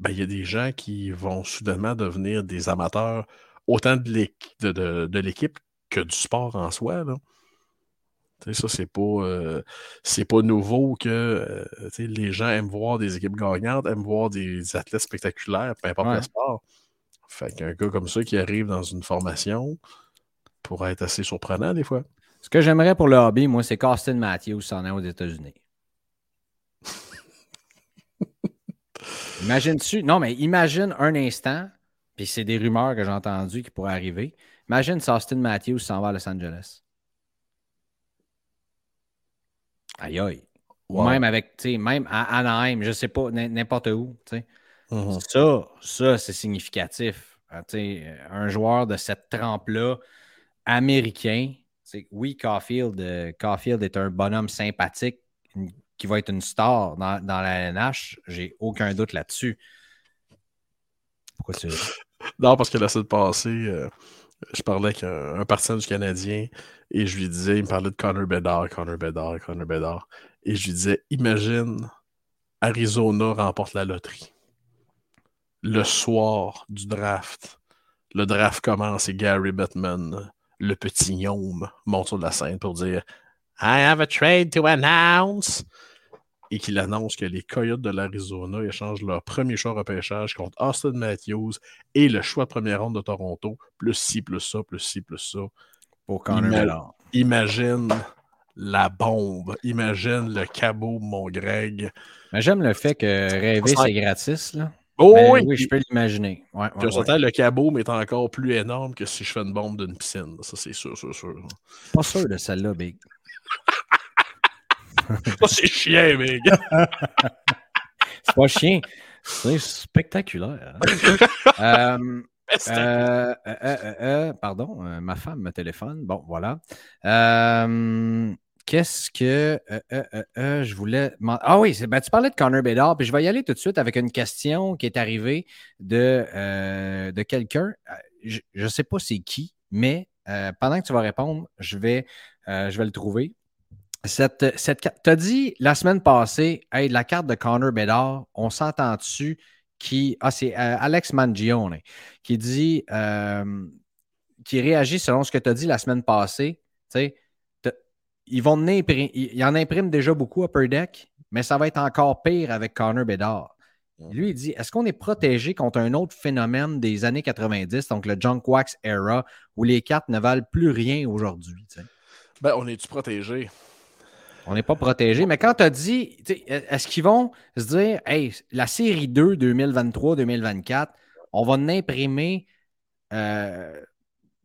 ben, il y a des gens qui vont soudainement devenir des amateurs autant de l'équ- de- de- de l'équipe que du sport en soi. Là. Ça, c'est pas, euh, c'est pas nouveau que euh, les gens aiment voir des équipes gagnantes, aiment voir des athlètes spectaculaires, peu importe Ouais. le sport. Fait qu'un gars comme ça qui arrive dans une formation pourrait être assez surprenant des fois. Ce que j'aimerais pour le hobby, moi, c'est qu'Austin Matthews s'en est aux États-Unis. Imagine-tu, non, mais imagine un instant, puis c'est des rumeurs que j'ai entendues qui pourraient arriver. Imagine si Austin Matthews s'en va à Los Angeles. Aïe aïe. Ou même avec, tu sais, même à Anaheim, je sais pas, n'importe où, tu sais. Mhm. Ça, ça, c'est significatif. Ah, sais, un joueur de cette trempe-là, américain, oui, Caulfield, euh, Caulfield est un bonhomme sympathique une- qui va être une star dans, la NH. J'ai aucun doute là-dessus. Pourquoi c'est Non, parce que la semaine passée, euh, je parlais avec un, un partisan du Canadien et je lui disais, il me parlait de Connor Bedard, Connor Bedard, Connor Bedard. Et je lui disais, imagine, Arizona remporte la loterie. Le soir du draft, le draft commence et Gary Bettman, le petit gnome, monte sur la scène pour dire I have a trade to announce. Et qu'il annonce que les Coyotes de l'Arizona échangent leur premier choix repêchage contre Austin Matthews et le choix de première ronde de Toronto, plus ci, plus ça, plus ci, plus ça. pour Connor Ima-? Imagine la bombe. Imagine le cabot, mon Greg. J'aime le fait que rêver, c'est gratis. Là. Oh Mais oui! oui, je peux l'imaginer. Ouais, ouais, ouais. le cabot mais est encore plus énorme que si je fais une bombe d'une piscine. Ça, c'est sûr, sûr, sûr. Pas sûr de celle-là, Big. Ça, c'est chien, mec. C'est pas chien. C'est spectaculaire. hein. Euh, Euh, euh, euh, euh, pardon, ma femme me téléphone. Bon, voilà. Euh, Qu'est-ce que euh, euh, je voulais. Ah oui, ben, tu parlais de Connor Bedard, puis je vais y aller tout de suite avec une question qui est arrivée de, de quelqu'un. Je ne sais pas c'est qui, mais euh, pendant que tu vas répondre, je vais, euh, je vais le trouver. Cette, cette, tu as dit la semaine passée, hey, la carte de Connor Bedard, on s'entend dessus qui. Ah, c'est euh, Alex Mangione qui dit, qui réagit selon ce que tu as dit la semaine passée. Ils vont imprimer, ils en impriment déjà beaucoup Upper Deck, mais ça va être encore pire avec Connor Bedard. Lui, il dit Est-ce qu'on est protégé contre un autre phénomène des années 90, donc le Junk Wax era, où les cartes ne valent plus rien aujourd'hui? Ben, on est-tu protégé? On n'est pas protégé. Mais quand tu as dit, est-ce qu'ils vont se dire, hey, la série 2 2023-2024, on va en imprimer, euh,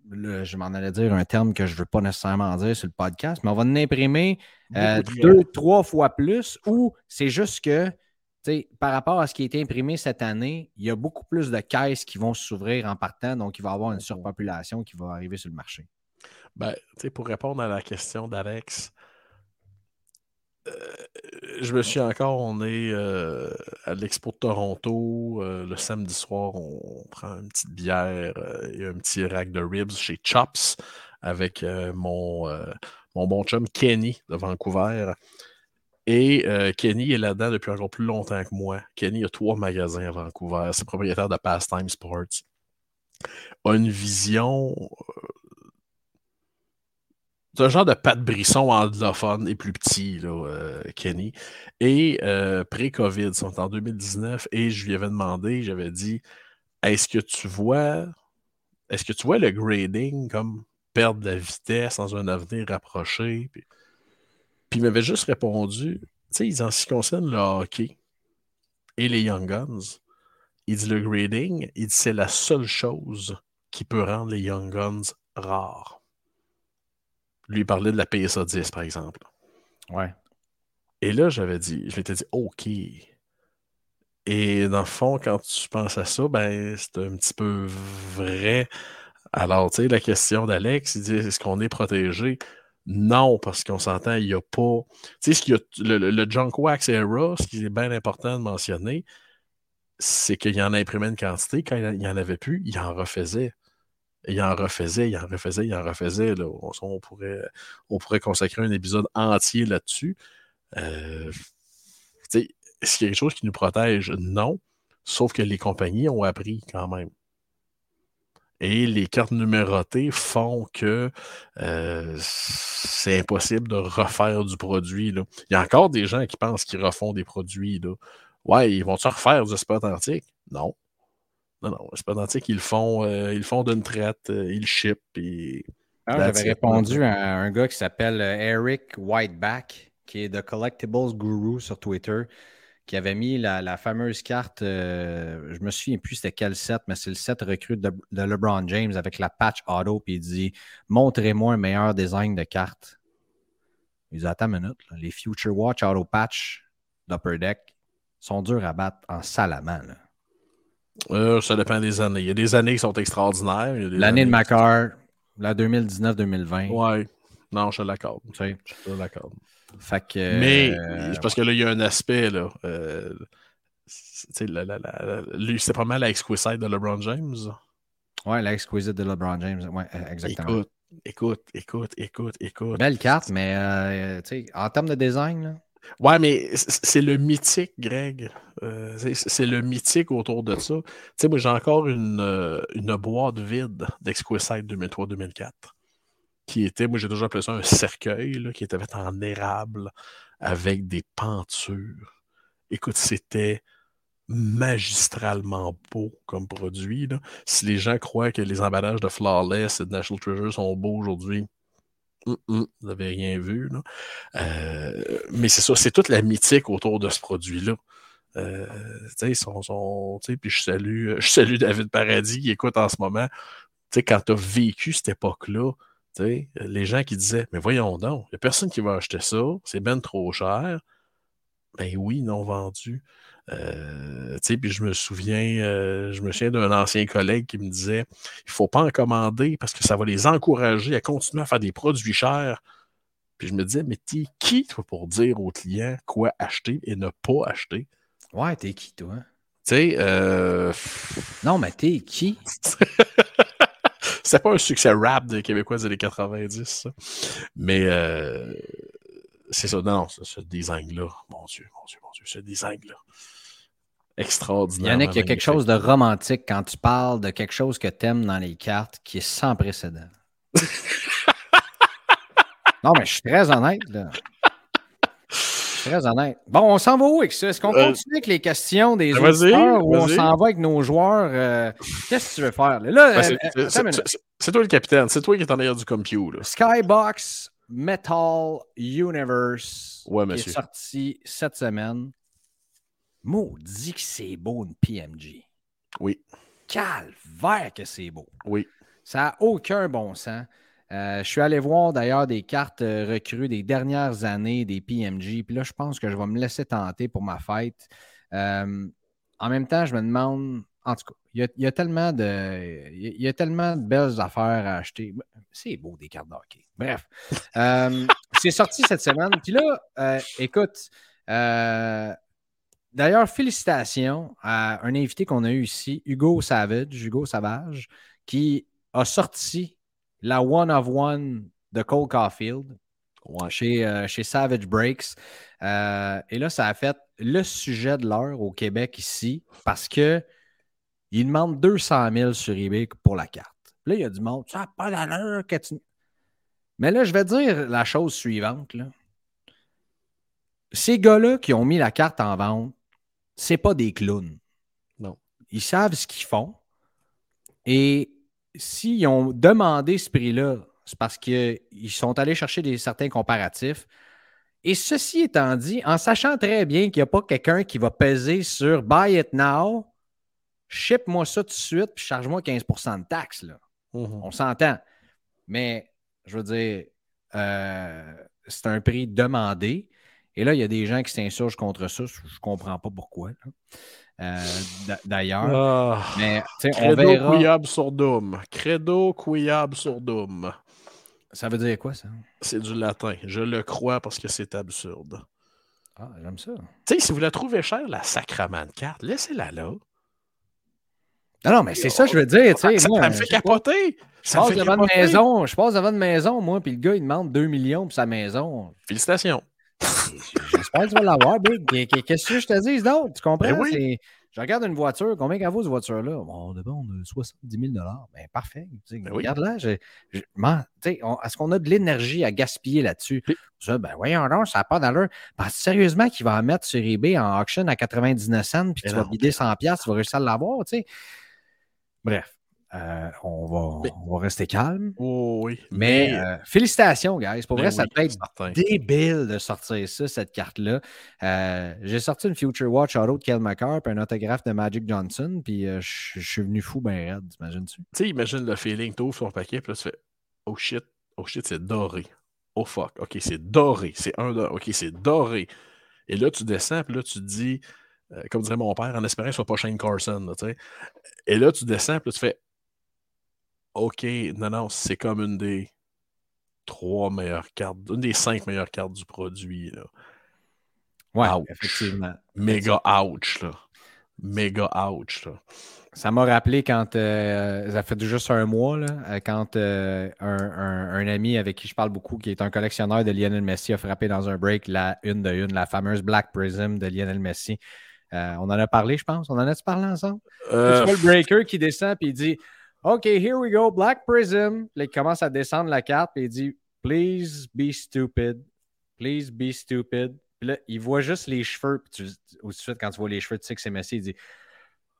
le- je m'en allais dire un terme que je ne veux pas nécessairement dire sur le podcast, mais on va en imprimer euh, deux, trois fois plus, ou c'est juste que, par rapport à ce qui a été imprimé cette année, il y a beaucoup plus de caisses qui vont s'ouvrir en partant, donc il va y avoir une surpopulation qui va arriver sur le marché. Ben, tu sais, pour répondre à la question d'Alex, euh, je me suis encore, on est euh, à l'Expo de Toronto. euh, le samedi soir, on prend une petite bière et un petit rack de ribs chez Chops avec mon, mon bon chum Kenny de Vancouver. Et euh, Kenny est là-dedans depuis encore plus longtemps que moi. Kenny a trois magasins à Vancouver. C'est propriétaire de Pastime Sports. A une vision c'est un genre de Pat Brisson anglophone et plus petit, là, euh, Kenny. Et euh, pré-COVID, sont en 2019, et je lui avais demandé, j'avais dit Est-ce que tu vois est-ce que tu vois le grading comme perdre de la vitesse dans un avenir rapproché? Puis il m'avait juste répondu, tu sais, en ce qui concerne le hockey et les Young Guns, il dit le grading, il dit c'est la seule chose qui peut rendre les Young Guns rares lui parlait de la PSA 10, par exemple. Ouais. Et là, j'avais dit, je m'étais dit, OK. Et dans le fond, quand tu penses à ça, ben, c'est un petit peu vrai. Alors, tu sais, la question d'Alex, il dit, est-ce qu'on est protégé? Non, parce qu'on s'entend, il n'y a pas. Tu sais, ce qu'il y a, le, Junk Wax Era, ce qui est bien important de mentionner, c'est qu'il en imprimait une quantité. Quand il n'y en avait plus, il en refaisait. Il en refaisait, il en refaisait, il en refaisait. Là. On, on pourrait, on pourrait consacrer un épisode entier là-dessus. Euh, est-ce qu'il y a quelque chose qui nous protège? Non. Sauf que les compagnies ont appris quand même. Et les cartes numérotées font que euh, c'est impossible de refaire du produit. Là. Il y a encore des gens qui pensent qu'ils refont des produits. Là. Ouais, ils vont-tu refaire du spot antique? Non. Non, non, c'est pas antique, ils le font, euh, ils le font d'une traite, euh, ils le ship. Et... Ah, J'avais répondu à un gars qui s'appelle Eric Whiteback, qui est de Collectibles Guru sur Twitter, qui avait mis la, la fameuse carte, euh, je me souviens plus c'était quel set, mais c'est le set recrute de, de, LeBron James avec la patch auto, puis il dit Montrez-moi un meilleur design de carte. Il dit Attends une minute, là, les Future Watch Auto Patch d'Upper Deck sont durs à battre en salamant. Euh, ça dépend des années. Il y a des années qui sont extraordinaires. L'année de Macar, la 2019-2020. Ouais. Non, je l'accorde. Je te l'accorde. Fait que, Mais euh, parce que là, il y a un aspect. Là, euh, c'est pas mal la exquisite de LeBron James. Ouais, la exquisite de LeBron James. Ouais, exactement. Écoute, écoute, écoute, écoute, écoute. Belle carte, mais euh, en termes de design, là. Ouais, mais c'est le mythique, Greg. Euh, c'est le mythique autour de ça. Tu sais, moi, j'ai encore une, une boîte vide d'Exquisite 2003-2004 qui était, moi, j'ai toujours appelé ça un cercueil, qui était fait en érable avec des pentures. Écoute, c'était magistralement beau comme produit. Si les gens croient que les emballages de Flawless et de National Treasure sont beaux aujourd'hui, vous n'avez rien vu. Là. Euh, mais c'est ça, c'est toute la mythique autour de ce produit-là. Euh, tu sais, son, son, puis je salue, je salue David Paradis qui écoute en ce moment. Quand tu as vécu cette époque-là, les gens qui disaient Mais voyons donc, il n'y a personne qui va acheter ça, c'est ben trop cher. Ben oui, non vendu. Euh, puis je me souviens, euh, je me souviens d'un ancien collègue qui me disait il ne faut pas en commander parce que ça va les encourager à continuer à faire des produits chers. Puis je me disais, mais t'es qui, toi, pour dire aux clients quoi acheter et ne pas acheter? Ouais, t'es qui, toi? Tu sais, euh... Non, mais t'es qui? C'est pas un succès rap des Québécois des années 90, ça. Mais euh, c'est ça, non, ce, ce design-là, mon Dieu, mon Dieu, mon Dieu, ce design-là. Extraordinaire. Yannick, il y a quelque chose de romantique quand tu parles de quelque chose que tu aimes dans les cartes qui est sans précédent. non, mais je suis très honnête, là. Très honnête. Bon, on s'en va où avec ça? Est-ce qu'on Euh, continue avec les questions des auditeurs ou on s'en va avec nos joueurs? Euh, Qu'est-ce que tu veux faire? Là, Ben, c'est- euh, c'est- toi le capitaine, c'est toi qui es en arrière du computer. là. Skybox Metal Universe Ouais, est sorti cette semaine. Maudit que c'est beau une PMG. Oui, Calvaire que c'est beau. oui. Ça n'a aucun bon sens. Euh, je suis allé voir d'ailleurs des cartes euh, recrues des dernières années des PMG. Puis là, je pense que je vais me laisser tenter pour ma fête. Euh, en même temps, je me demande. En tout cas, il y a, tellement de. Il y a- tellement de belles affaires à acheter. C'est beau des cartes de hockey. Bref. C'est sorti cette semaine. Puis là, écoute. D'ailleurs, félicitations à un invité qu'on a eu ici, Hugo Savage, Hugo Savage, qui a sorti la One of One de Cole Caulfield Ouais. chez, euh, chez Savage Breaks. Euh, et là, ça a fait le sujet de l'heure au Québec ici parce que il demande 200 000 sur eBay pour la carte. Là, il y a du monde, ça n'a pas d'allure que tu... Mais là, je vais dire la chose suivante. Là. Ces gars-là qui ont mis la carte en vente, c'est pas des clowns. Non. Ils savent ce qu'ils font. Et s'ils ont demandé ce prix-là, c'est parce qu'ils sont allés chercher des, certains comparatifs. Et ceci étant dit, en sachant très bien qu'il n'y a pas quelqu'un qui va peser sur Buy it now, ship-moi ça tout de suite, puis charge-moi 15% de taxes. Là. Mhm. On s'entend. Mais, je veux dire, euh, c'est un prix demandé. Et là, il y a des gens qui s'insurgent contre ça. Je ne comprends pas pourquoi. là. Euh, d'a- D'ailleurs. Ah, Mais, on Credo verra. couillable sur Doom. Credo couillable sur Doom. Ça veut dire quoi, ça? C'est du latin. Je le crois parce que c'est absurde. Ah, j'aime ça. Tu sais, si vous la trouvez chère, la sacrament carte, laissez-la là. Non, non, mais c'est ça, que je veux dire. Ça, sais, ça moi, me fait capoter. Je me passe fait devant maison, je passe devant une maison, moi, puis le gars, il demande 2 millions pour sa maison. Félicitations. J'espère que tu vas l'avoir, Big. Qu'est- Qu'est-ce que je te dis d'autre? Tu comprends? Ben oui. Je regarde une voiture, combien qu'elle vaut cette voiture-là? Bon, on a 70 000 Ben, parfait. Ben oui. On- Est-ce qu'on a de l'énergie à gaspiller là-dessus? Oui. Ça, ben voyons donc, ça n'a pas d'allure. Pense sérieusement qu'il va en mettre sur eBay en auction à 99 cents, puis tu vas non. bider 100 piastres, tu vas réussir à l'avoir, tu sais. Bref, euh, on, va, Mais- on va rester calme. Oh oui. Mais euh, félicitations, guys. Pour ben vrai, ça oui, peut être certain. débile de sortir ça, cette carte-là. Euh, J'ai sorti une Future Watch Auto de Kel McCarr, puis un autographe de Magic Johnson, puis je suis venu fou ben raide, t'imagines-tu? Tu sais, imagine le feeling, tu ouvres son paquet, puis là, tu fais Oh shit, oh shit, c'est doré. Oh fuck, ok, c'est doré. C'est un dollar. Ok, c'est doré. Et là, tu descends, puis là, tu te dis, comme dirait mon père, en espérant que ce soit pas Shane Carson, là, tu sais. Et là, tu descends, puis là, tu fais Ok, non, non, c'est comme une des trois meilleures cartes, une des cinq meilleures cartes du produit, là. Ouais, Ouch. effectivement. Méga ouch, là. Méga ouch, là. Ça m'a rappelé quand, euh, ça fait juste un mois, là, euh, quand euh, un, un- un ami avec qui je parle beaucoup, qui est un collectionneur de Lionel Messi, a frappé dans un break la une de une, la fameuse Black Prism de Lionel Messi. Euh, on en a parlé, je pense. On en a-tu parlé ensemble? Tu vois le breaker qui descend puis il dit OK, here we go, Black Prism. Là, il commence à descendre la carte puis il dit Please be stupid. Please be stupid. Puis là, il voit juste les cheveux. Puis tout de suite, quand tu vois les cheveux, tu sais que c'est Messi. Il dit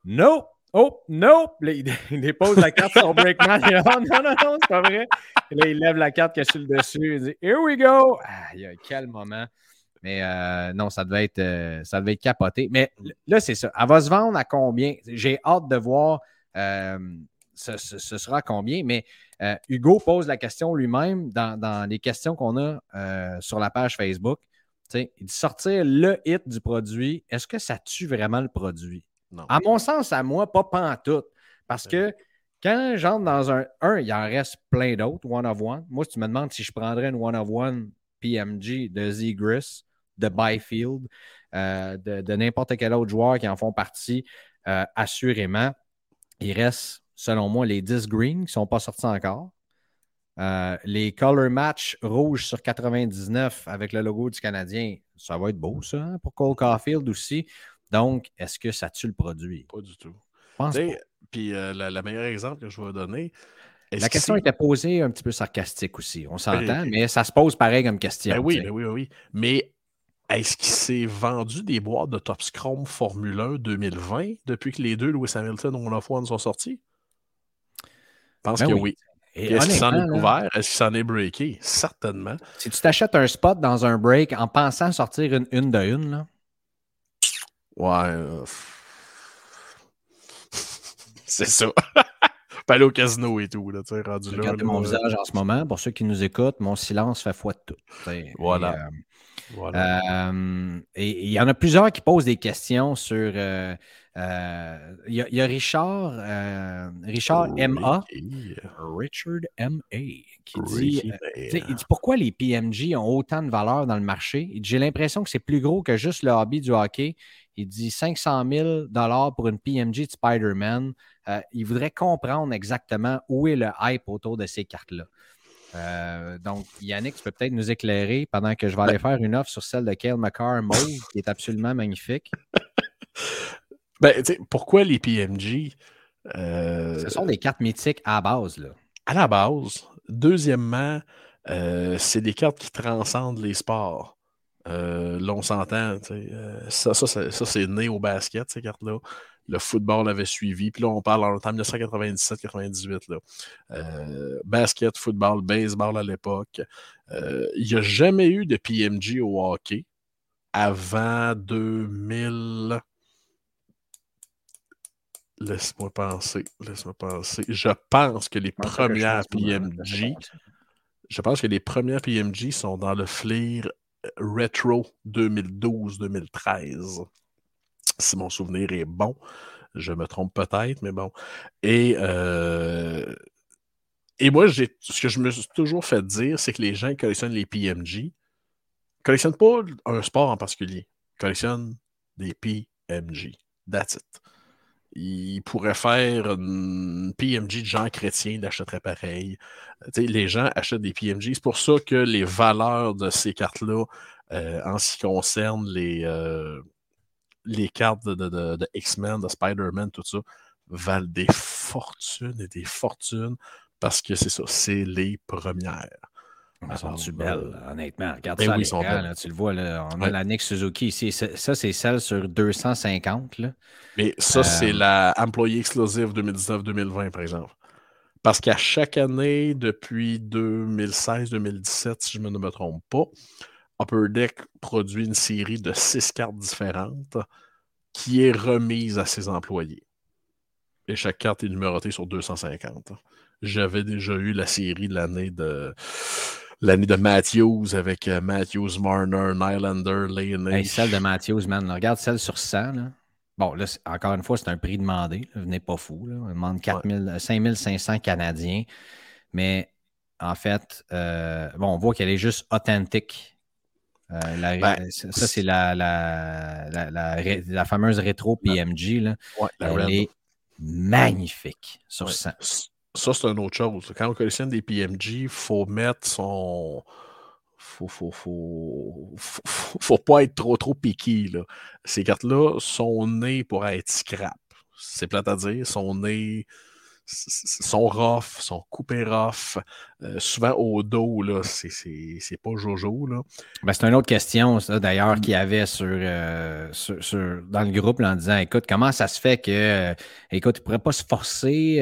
No! Oh, no! Puis là, il, dé- il dépose la carte sur Breakman. Il dit Oh, non, non, non, c'est pas vrai. Et là, il lève la carte qui est sur le dessus. Il dit Here we go! Aïe, quel moment. Mais euh, non, ça devait, être, euh, ça devait être capoté. Mais là, c'est ça. Elle va se vendre à combien? J'ai hâte de voir euh, ce, ce- ce sera combien. Mais euh, Hugo pose la question lui-même dans, dans les questions qu'on a euh, sur la page Facebook. il dit sortir le hit du produit, est-ce que ça tue vraiment le produit? Non. À mon sens, à moi, pas pantoute. Parce que quand j'entre dans un. Un, il en reste plein d'autres, one of one. Moi, si tu me demandes si je prendrais une one of one PMG de Zegris, de Byfield, euh, de, de n'importe quel autre joueur qui en font partie, euh, assurément, il reste, selon moi, les 10 greens qui ne sont pas sortis encore. Euh, les color match rouge sur 99 avec le logo du Canadien, ça va être beau, ça, hein, pour Cole Caulfield aussi. Donc, est-ce que ça tue le produit? Pas du tout. Puis euh, le le meilleur exemple que je vais donner. La que question était posée un petit peu sarcastique aussi, on s'entend, Oui. mais ça se pose pareil comme question. Ben oui, ben oui, ben oui. Mais est-ce qu'il s'est vendu des boîtes de Top Scrum Formule 1 2020 depuis que les deux Lewis Hamilton of One sont sortis? Je pense Ben que oui. Est-ce qu'il s'en est couvert? Est-ce qu'il s'en est breaké? Certainement. si tu t'achètes un spot dans un break en pensant sortir une, une de une, là, Ouais. euh, C'est ça. Pas aller au casino et tout, là, tu sais, rendu là. regardez mon visage en ce moment. Pour ceux qui nous écoutent, mon silence fait foi de tout. Voilà. Et, euh, Voilà. Euh, et il y en a plusieurs qui posent des questions sur. Euh, euh, Il y, a- il y a Richard, euh, Richard MA, Ricky, Richard MA, qui dit, Ricky, euh, tu sais, il dit pourquoi les PMG ont autant de valeur dans le marché? Il dit, J'ai l'impression que c'est plus gros que juste le hobby du hockey. Il dit 500 000 pour une PMG de Spider-Man. Euh, il voudrait comprendre exactement où est le hype autour de ces cartes-là. Euh, donc, Yannick, tu peux peut-être nous éclairer pendant que je vais aller faire une offre sur celle de Kale McCarr Mauve, qui est absolument magnifique. Ben, tu sais, pourquoi les PMG? euh, Ce sont des cartes mythiques à base. Là. à la base. Deuxièmement, euh, c'est des cartes qui transcendent les sports. Euh, là, on s'entend. tu sais, euh, ça, ça, ça, ça, c'est né au basket, ces cartes-là. Le football avait suivi. Puis là, on parle en temps 1997-98. là. Euh, basket, football, baseball à l'époque. Il n'y a jamais eu de PMG au hockey avant 2000. Laisse-moi penser. Laisse-moi penser. Je pense que les premières PMG. Je pense que les premières PMG sont dans le Fleer Retro 2012-2013. Si mon souvenir est bon. Je me trompe peut-être, mais bon. Et, euh, et moi, ce que je me suis toujours fait dire, c'est que les gens qui collectionnent les PMG ne collectionnent pas un sport en particulier. Collectionnent des PMG. That's it. Ils pourraient faire une PMG de gens chrétiens, ils l'achèteraient pareil. Tu sais, les gens achètent des PMG. C'est pour ça que les valeurs de ces cartes-là, euh, en ce qui concerne les, euh, les cartes de- de- de X-Men, de Spider-Man, tout ça, valent des fortunes et des fortunes parce que c'est ça, c'est les premières. Elles sont Alors, belles, honnêtement? Regarde ben ça, oui, sont là, tu le vois, là, on a Ouais. la Nick Suzuki ici. Ça, c'est celle sur 250. Là. Mais ça, c'est Euh, la Employee Exclusive 2019-2020, par exemple. Parce qu'à chaque année, depuis 2016-2017, si je ne me trompe pas, Upper Deck produit une série de six cartes différentes qui est remise à ses employés. Et chaque carte est numérotée sur 250. J'avais déjà eu la série de l'année de l'année de Matthews avec euh, Matthews, Marner, Nylander, Laney. Hey, celle de Matthews, man. là, regarde celle sur 100. Là. Bon, là, encore une fois, c'est un prix demandé. là, Venez pas fou. Là. On demande 4 000, 5500 Canadiens. Mais en fait, euh, bon, on voit qu'elle est juste authentique. Euh, la- Ben, ça, c'est la, la, fameuse rétro PMG. Là. Ouais, Elle est magnifique sur Ouais. 100. Ça, c'est une autre chose. Quand on collectionne des PMG, il faut mettre son. Faut, faut, faut, faut, faut- pas être trop, trop piqué. Là. Ces cartes-là sont nées pour être scrap. C'est plate à dire. Sont nées. Sont rough, sont coupés rough. Euh, souvent au dos, là, c'est- pas Jojo. Là. Ben, c'est une autre question, ça, d'ailleurs, qu'il y avait sur, euh, sur- sur- dans le groupe là, en disant écoute, comment ça se fait que, euh, écoute, ils ne pourraient pas se forcer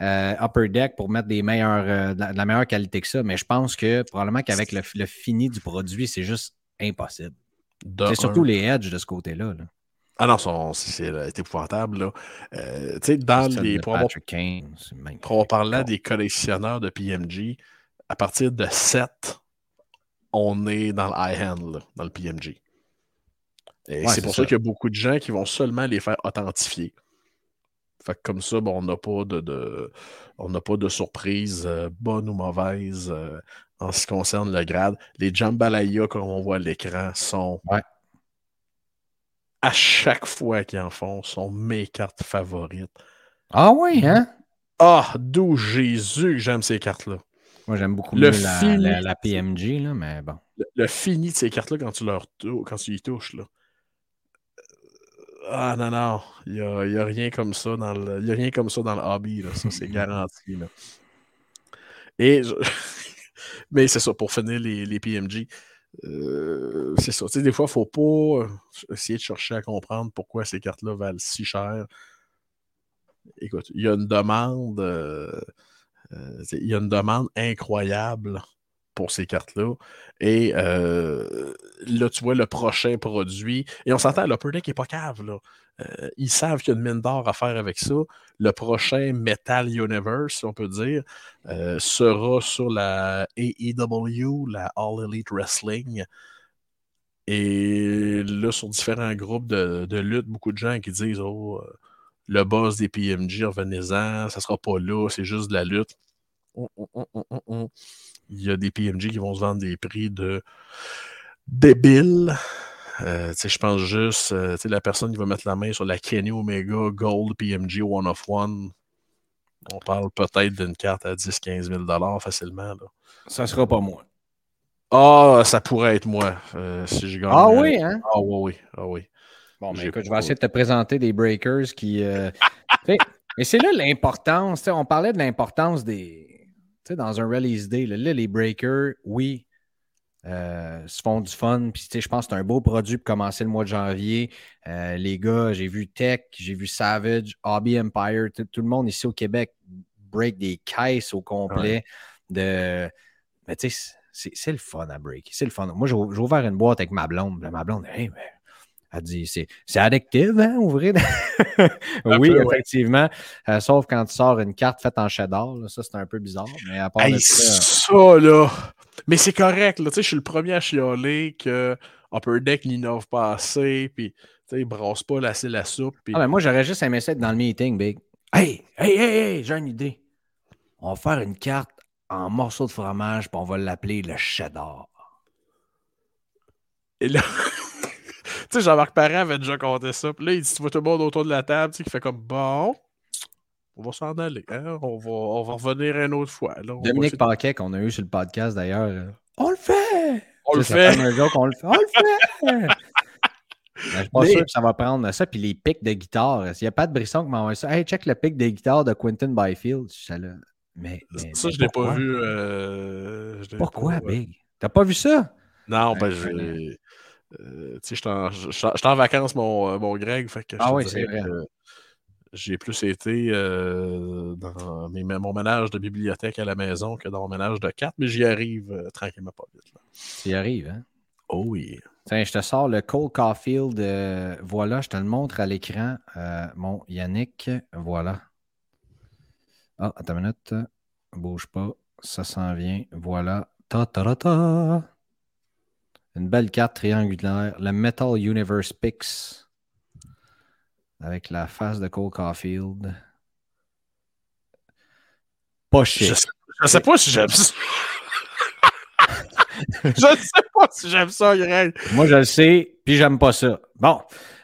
Upper Deck pour mettre des meilleurs, de, la, meilleure qualité que ça, mais je pense que probablement qu'avec le, le fini du produit, c'est juste impossible. C'est surtout les edges de ce côté-là. là. Ah non, son- c'est c'est épouvantable. Là. Euh, tu sais, dans les. Pour avoir Kane. Pour en parler des collectionneurs de PMG, à partir de 7, on est dans le high-hand, là, dans le PMG. Et Ouais, c'est c'est pour ça. ça, qu'il y a beaucoup de gens qui vont seulement les faire authentifier. Fait que comme ça, bon, on n'a pas de, de- on n'a pas de surprise, euh, bonne ou mauvaise, euh, en ce qui concerne le grade. Les jambalaya, comme on voit à l'écran, sont Ouais. À chaque fois qu'ils en font, sont mes cartes favorites. Ah oui, hein? Ah, d'où Jésus j'aime ces cartes-là. Moi, j'aime beaucoup Le mieux la, fini- la- la PMG, là, mais bon. Le, le fini de ces cartes-là quand tu leur tou- quand tu y touches, là. Ah non, non. Il n'y a, y a rien comme ça dans le. Y a rien comme ça dans le hobby, là. Ça, c'est garanti. Là. Et je- Mais c'est ça, pour finir les, les PMG. Euh, c'est ça. Des fois, il ne faut pas euh, essayer de chercher à comprendre pourquoi ces cartes-là valent si cher. Écoute, il y a une demande. euh, y a une demande incroyable pour ces cartes-là. Et là, tu vois le prochain produit. Et on s'entend, l'Upper Deck n'est pas cave. Euh, ils savent qu'il y a une mine d'or à faire avec ça. Le prochain Metal Universe, si on peut dire, euh, sera sur la AEW, la All Elite Wrestling. Et là, sur différents groupes de, lutte, beaucoup de gens qui disent Oh, euh, le boss des PMG, revenez-en, ça sera pas là, c'est juste de la lutte. Hum, hum, hum. Il y a des PMG qui vont se vendre des prix de débiles. Euh, je pense juste, euh, tu sais, la personne qui va mettre la main sur la Kenny Omega Gold PMG One of One, on parle peut-être d'une carte à 10-15 000 facilement. Là. Ça sera pas moi. Ah, ça pourrait être moi euh, si je gagne. Ah oui, hein? Ah oui, oui. Ah oui. Bon, mais écoute, je vais essayer de te présenter des breakers qui. euh, et c'est là l'importance. tu sais, On parlait de l'importance des. Tu sais, dans un release day, là, là, les breakers, oui, euh, se font du fun. Puis, tu sais, je pense que c'est un beau produit pour commencer le mois de janvier. Euh, les gars, j'ai vu Tech, j'ai vu Savage, Hobby Empire, tout, le monde ici au Québec break des caisses au complet. De... Mais tu sais, c'est le fun à break. C'est le fun. Moi, j'ai ouvert une boîte avec ma blonde. Ma blonde, hey, mais elle dit, c'est addictif, hein, ouvrir. oui, peu, ouais. effectivement. Euh, sauf quand tu sors une carte faite en cheddar. là, ça, c'est un peu bizarre. Mais à part Hey, de ça, ça, là. Mais c'est correct, là. Tu sais, je suis le premier à chialer que Upper Deck n'innove pas assez, puis, tu sais, il brasse pas assez la soupe. Puis... Ah, ben, moi, j'aurais juste aimé ça être dans le meeting, Big. Hey, hey, hey, hey, j'ai une idée. On va faire une carte en morceaux de fromage, puis on va l'appeler le cheddar. Et là, sais, Jean-Marc Parent avait déjà compté ça. Puis là, il dit Tu vois tout le monde autour de la table, tu sais, qui fait comme Bon, on va s'en aller. hein, On, va, on va revenir une autre fois. Là, Dominique Paquet, qu'on a eu sur le podcast d'ailleurs, euh, on le fait! On le ça fait. on le fait! On le fait! Ben, je suis pas Mais- sûr que ça va prendre ça. Puis les pics de guitare. S'il n'y a pas de brisson qui m'a envoyé ça, hey, check le pic de guitare de Quentin Byfield. Je suis là, Mais, mais- Ça, mais je l'ai pas vu. euh, je Pourquoi, pas, Big? T'as pas vu ça? Non, ben, j'ai. Euh, tu sais, j'étais en, vacances, mon, euh, mon Greg. Fait que je Ah oui, c'est vrai. que J'ai plus été euh, dans mes- mon ménage de bibliothèque à la maison que dans mon ménage de cartes, mais j'y arrive euh, tranquillement pas vite. là. Tu y arrives, hein? Oh oui. Tiens, je te sors le Cole Caulfield. voilà, je te le montre à l'écran. Mon Yannick, voilà. Ah, attends une minute. Bouge pas. Ça s'en vient. Voilà. Ta ta ta ta. Une belle carte triangulaire. Le Metal Universe Pix. Avec la face de Cole Caulfield. Pas chic. Je sais, je sais pas si j'aime ça. je ne sais pas si j'aime ça, Greg. Moi, je le sais, puis j'aime pas ça. Bon.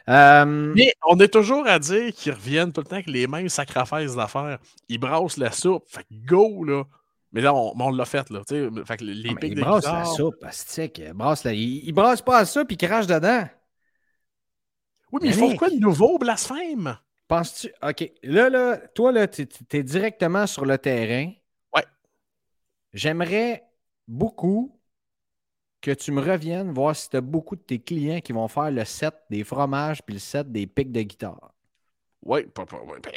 Euh, Mais on est toujours à dire qu'ils reviennent tout le temps avec les mêmes sacrifices d'affaires. Ils brassent la soupe. Fait que go, là. Mais là, on, on l'a fait, là. Fait que les Ah, pics il brasse la guitare- soupe, astique. Il brasse, la... il, il brasse pas à ça puis il crache dedans. Oui, mais ils font Yannick. quoi de nouveau, blasphème? Penses-tu. OK. Là, là, toi, là, tu es directement sur le terrain. Ouais. J'aimerais beaucoup que tu me reviennes voir si tu as beaucoup de tes clients qui vont faire le set des fromages puis le set des pics de guitare. Oui, pas, pas- ouais, ben,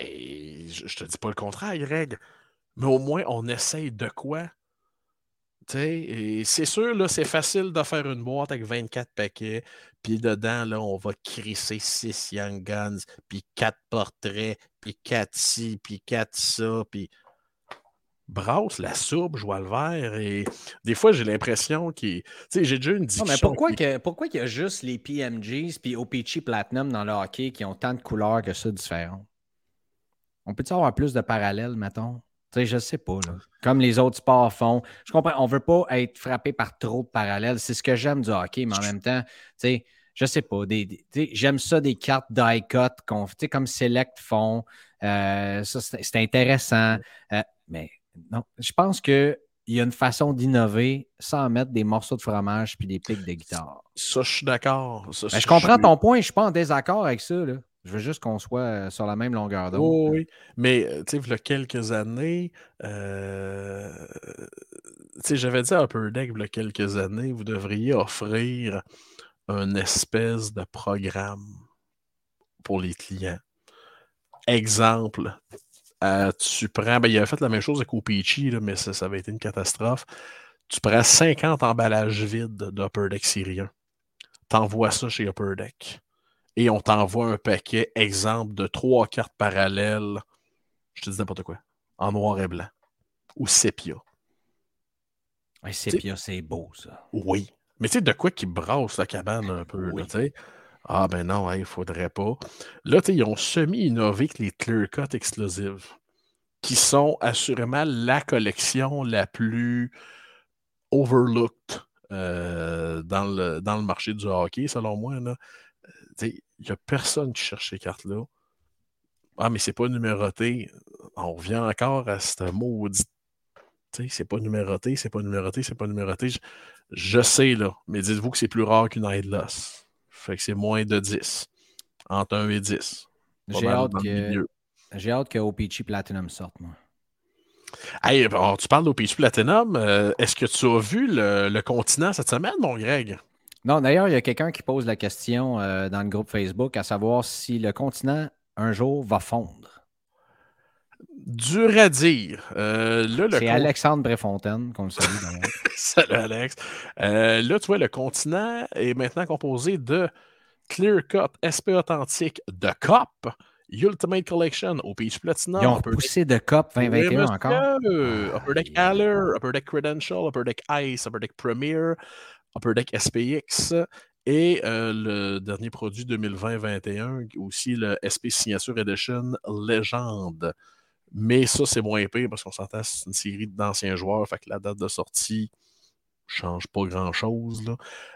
je, je te dis pas le contraire, Greg. Mais au moins, on essaye de quoi? Tu sais, et c'est sûr, là, c'est facile de faire une boîte avec 24 paquets, puis dedans, là, on va crisser 6 Young Guns, puis 4 portraits, puis 4 ci, puis 4 ça, puis... brasse la soupe, joue le vert. Et des fois, j'ai l'impression qu'il. Tu sais, j'ai déjà une Non, discussion. mais pourquoi, que, pourquoi il y a juste les PMGs puis OPC Platinum dans le hockey qui ont tant de couleurs que ça différentes? On peut-tu avoir plus de parallèles, mettons? Sais, je sais pas, là. Comme les autres sports font. Je comprends, on veut pas être frappé par trop de parallèles. C'est ce que j'aime du hockey, mais en même temps, tu sais, je sais pas. Des, j'aime ça des cartes die-cut qu'on- sais, comme Select font. Euh, ça, c'est intéressant. Euh, mais non, je pense qu'il y a une façon d'innover sans mettre des morceaux de fromage puis des pics de guitare. Ça, je suis d'accord. Ben, je comprends ton point, je suis pas en désaccord avec ça. là. Je veux juste qu'on soit euh, sur la même longueur d'onde. Oui, oui. Mais, euh, tu sais, il y a quelques années, euh, tu sais, j'avais dit à Upper Deck, il y a quelques années, vous devriez offrir un espèce de programme pour les clients. Exemple, euh, tu prends, ben, il avait fait la même chose avec là, mais ça, ça avait été une catastrophe. Tu prends 50 emballages vides d'Upper Deck syrien. T'envoies ça chez Upper Deck. Et on t'envoie un paquet, exemple, de trois cartes parallèles. Je te dis n'importe quoi. En noir et blanc. Ou sépia. Ouais, Sépia, c'est beau, ça. Oui. Mais tu sais, de quoi qui brasse la cabane un peu, Oui. tu sais? Ah ben non, il faudrait pas. Là, tu sais, ils ont semi-innové avec les Clear Cut exclusives, qui sont assurément la collection la plus overlooked euh, dans, le, dans le marché du hockey, selon moi. là. Il n'y a personne qui cherche ces cartes-là. Ah, mais c'est pas numéroté. On revient encore à ce maudit. Tu sais, c'est pas numéroté, c'est pas numéroté, c'est pas numéroté. Je, je sais, là, mais dites-vous que c'est plus rare qu'une loss. Fait que c'est moins de 10. Entre 1 et 10. Pas J'ai hâte, que, j'ai hâte que OPC Platinum sorte, moi. Hey, alors, tu parles d'OPC Platinum. euh, Est-ce que tu as vu le, le continent cette semaine, mon Greg? Non, d'ailleurs, il y a quelqu'un qui pose la question euh, dans le groupe Facebook à savoir si le continent, un jour, va fondre. Dur à dire. Euh, C'est con- Alexandre Bréfontaine qu'on le salue. Salut Alex. Euh, là, tu vois, le continent est maintenant composé de Clear Cut, SP Authentique, de COP, Ultimate Collection, OPC Platinum, Ils ont repoussé de COP Oui, 2021 monsieur. encore. Upper Deck Aller, Upper Deck Credential, Upper Deck Ice, Upper Deck Premier, Upper Deck SPX et euh, le dernier produit 2020-21, aussi le SP Signature Edition Legend. Mais ça, c'est moins épais parce qu'on s'entend, c'est une série d'anciens joueurs, fait que la date de sortie change pas grand-chose.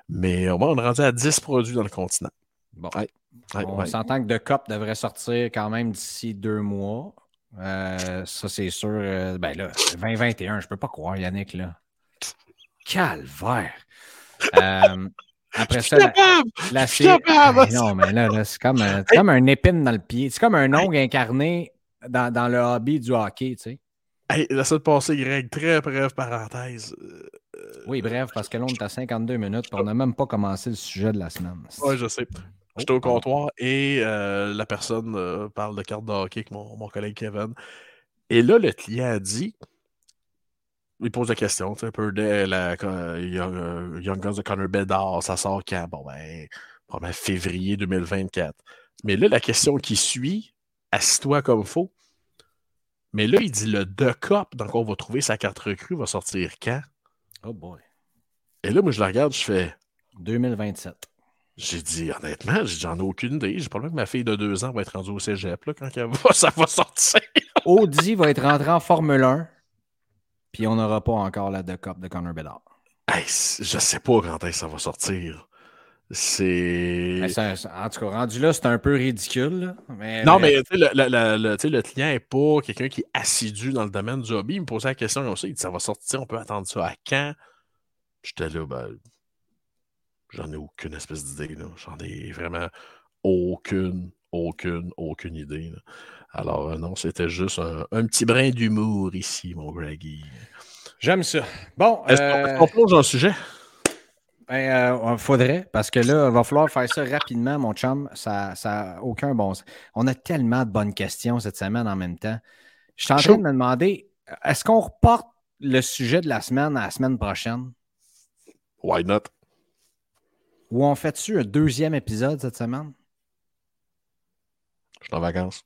Mais euh, on est rendu à 10 produits dans le continent. Bon, Ouais, Ouais, on ouais. s'entend que de COP devrait sortir quand même d'ici deux mois. Euh, ça, c'est sûr. euh, ben là, 2021, je peux pas croire, Yannick, là. Calvaire. Euh, après ça, la, la capable! Ben non, mais là, là, c'est comme, comme un épine dans le pied. C'est comme un ongle incarné dans, dans le hobby du hockey, tu sais. Hey, la semaine passée, Greg, très brève parenthèse. Euh, Oui, bref, parce que là, on est à 52 minutes, puis on n'a même pas commencé le sujet de la semaine. Ouais, je sais. J'étais Oh, au comptoir et euh, la personne euh, parle de carte de hockey avec mon, mon collègue Kevin. Et là, le client a dit il pose la question, tu sais, un peu de la euh, Young, euh, Young Guns de Connor Bedard, ça sort quand? Bon, ben, probablement février 2024. Mais là, la question qui suit, assis-toi comme faut. Mais là, il dit le The Cup, donc on va trouver sa carte recrue, va sortir quand? Oh boy. Et là, moi, je la regarde, je fais 2027. J'ai dit, honnêtement, j'en ai aucune idée. J'ai probablement que ma fille de deux ans va être rendue au cégep là, quand elle va- ça va sortir. Audi va être rentré en Formule 1, puis on n'aura pas encore la de Cup de Connor Bedard. Hey, je sais pas quand est-ce que ça va sortir. C'est. En tout cas, rendu là, c'est un peu ridicule. là. Mais, Non, mais le, le- client n'est pas quelqu'un qui est assidu dans le domaine du hobby. Il me posait la question ça. Il dit Ça va sortir, on peut attendre ça à quand? J'étais là, ben. J'en ai aucune espèce d'idée. J'en ai vraiment aucune, aucune, aucune idée. là. Alors, euh, non, c'était juste un, un petit brin d'humour ici, mon Greggy. J'aime ça. Bon, Est-ce qu'on- euh, plonge dans le sujet? Ben, euh, faudrait, parce que là, il va falloir faire ça rapidement, mon chum. Ça n'a aucun bon sens. On a tellement de bonnes questions cette semaine en même temps. Je suis en train de me demander, est-ce qu'on reporte le sujet de la semaine à la semaine prochaine? Why not? Ou on fait-tu un deuxième épisode cette semaine? Je suis en vacances.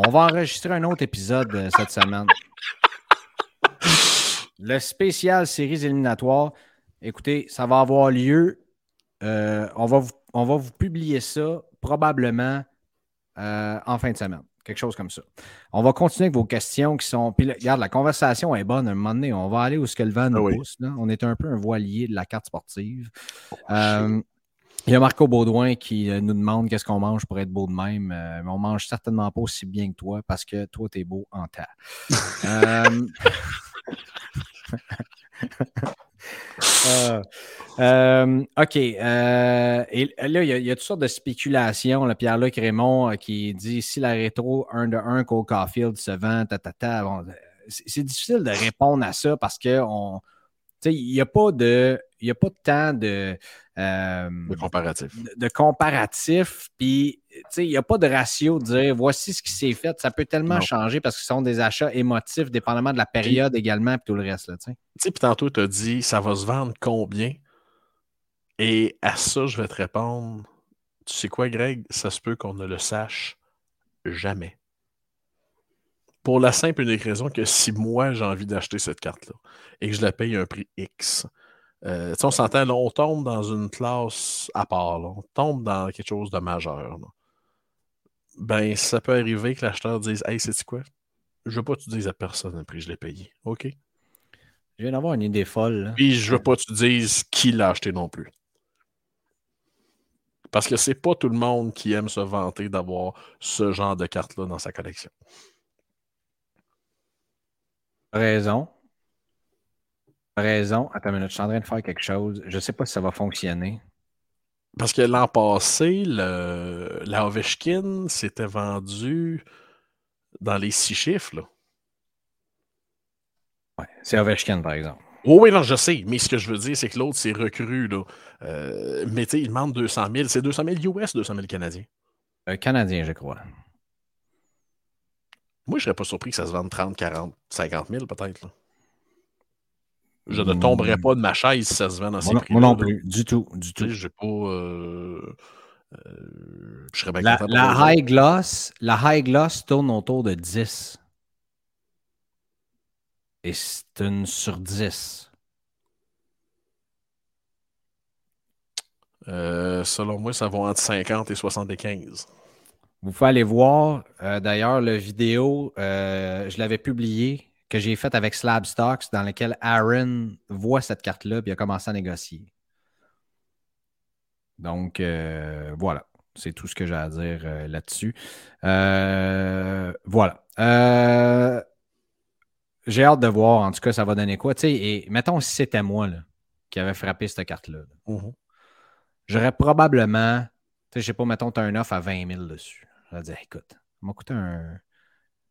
On va enregistrer un autre épisode euh, cette semaine. Le spécial séries éliminatoires. Écoutez, ça va avoir lieu. euh, on, va vous, on va vous publier ça probablement euh, en fin de semaine. Quelque chose comme ça. On va continuer avec vos questions qui sont. Puis regarde, la conversation est bonne. À un moment donné, on va aller où ce que le vent nous Ah oui. pousse. là. On est un peu un voilier de la carte sportive. Euh, il y a Marco Baudouin qui euh, nous demande qu'est-ce qu'on mange pour être beau de même. Euh, mais on mange certainement pas aussi bien que toi parce que toi, tu es beau en tas. Euh, euh, euh, OK. euh, et là, il y, a, il y a toutes sortes de spéculations. là. Pierre-Luc Raymond euh, qui dit si la rétro 1 de 1 Cole Caulfield se vend, ta, ta, ta, bon, c'est difficile de répondre à ça parce que on, tu sais, il n'y a pas de. Il n'y a pas de temps de, euh, Le comparatif. de, de comparatif, puis tu sais, il n'y a pas de ratio de dire voici ce qui s'est fait. Ça peut tellement Non. changer parce que ce sont des achats émotifs, dépendamment de la période également, puis tout le reste. Tu sais. Puis tantôt, tu as dit, ça va se vendre combien? Et à ça, je vais te répondre, tu sais quoi, Greg? Ça se peut qu'on ne le sache jamais. Pour la simple et unique raison que si moi, j'ai envie d'acheter cette carte-là et que je la paye un prix X, euh, on s'entend, là, on tombe dans une classe à part, là. on tombe dans quelque chose de majeur. là. Ben, ça peut arriver que l'acheteur dise Hey, c'est quoi? Je veux pas que tu dises à personne le prix je l'ai payé. OK? Je viens d'avoir une idée folle. là. Puis je veux pas que tu dises qui l'a acheté non plus. Parce que c'est pas tout le monde qui aime se vanter d'avoir ce genre de carte-là dans sa collection. Raison. Raison. Attends une minute, je suis en train de faire quelque chose. Je ne sais pas si ça va fonctionner. Parce que l'an passé, le, la Ovechkin s'était vendue dans les six chiffres. Là. Ouais, c'est Ovechkin, par exemple. Oh oui, non, je sais. Mais ce que je veux dire, c'est que l'autre, c'est recru. Là. Euh, mais tu sais, il demande 200 000. C'est 200 000 US, 200 000 Canadiens. Un Canadien, je crois. Moi, je serais pas surpris que ça se vende 30, 40, 50 000 peut-être. Je ne tomberais pas de ma chaise si ça se vend dans ces prix-là. moi non plus. Du tout. Du tout. j'ai pas. euh, euh, je serais bien La, la high gloss, la high gloss tourne autour de 10. Et c'est une sur 10. Euh, selon moi, ça va entre 50 et 75. Vous pouvez aller voir, d'ailleurs, la vidéo, je l'avais publié, que j'ai faite avec Slab Stocks, dans laquelle Aaron voit cette carte-là et a commencé à négocier. Donc, euh, voilà. C'est tout ce que j'ai à dire euh, là-dessus. Euh, voilà. J'ai hâte de voir, en tout cas, ça va donner quoi. Tu sais, et mettons si c'était moi là, qui avait frappé cette carte-là. là. Mhm. J'aurais probablement, je sais pas, mettons, tu as un offre à 20 000 dessus. J'aurais dit, écoute, ça m'a coûté un,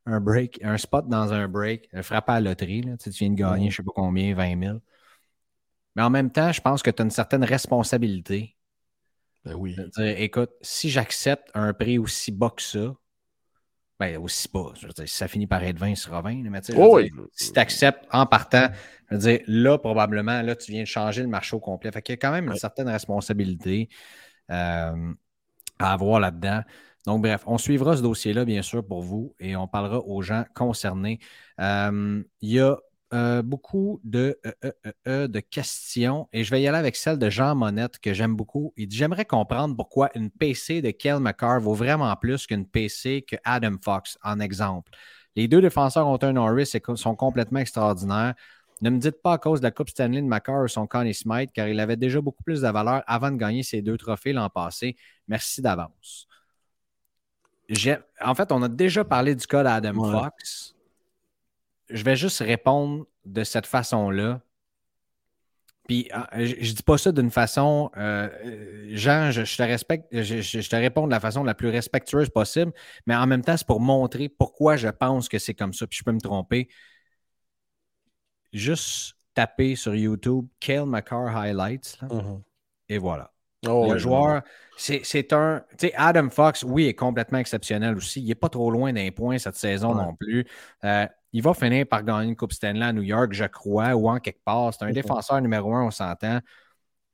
un break, un spot dans un break, un frappé à la loterie. Là, tu, viens de gagner, je sais pas combien, 20 000. Mais en même temps, je pense que tu as une certaine responsabilité Ben oui. de dire, écoute, si j'accepte un prix aussi bas que ça, ben aussi bas, je veux dire, si ça finit par être 20, ce sera 20. là, Mais dire, oui. si tu acceptes en partant, je veux dire, là, probablement, là, tu viens de changer le marché au complet. Fait qu'il y a quand même une Ouais. certaine responsabilité euh, à avoir là-dedans. Donc, bref, on suivra ce dossier-là, bien sûr, pour vous et on parlera aux gens concernés. Euh, il y a euh, beaucoup de, euh, de questions et je vais y aller avec celle de Jean Monette que j'aime beaucoup. Il dit J'aimerais comprendre pourquoi une PC de Kel McCarr vaut vraiment plus qu'une PC que Adam Fox, en exemple. Les deux défenseurs ont un Norris et sont complètement extraordinaires. Ne me dites pas à cause de la Coupe Stanley de McCarr ou son Connie Smythe, car il avait déjà beaucoup plus de valeur avant de gagner ses deux trophées l'an passé. Merci d'avance. En fait, on a déjà parlé du cas d'Adam Ouais. Fox. Je vais juste répondre de cette façon-là. Puis, ah, je, dis pas ça d'une façon. euh, euh, Jean, je, je te respecte, je, je- je te réponds de la façon la plus respectueuse possible, mais en même temps, c'est pour montrer pourquoi je pense que c'est comme ça. Puis, je peux me tromper. Juste taper sur YouTube Kale McCarr Highlights, là, Mhm. et voilà. Oh, le joueur, c'est un. Tu sais, Adam Fox, oui, est complètement exceptionnel aussi. Il n'est pas trop loin d'un point cette saison Ouais. non plus. Euh, il va finir par gagner une Coupe Stanley à New York, je crois, ou en quelque part. C'est un défenseur numéro un, on s'entend.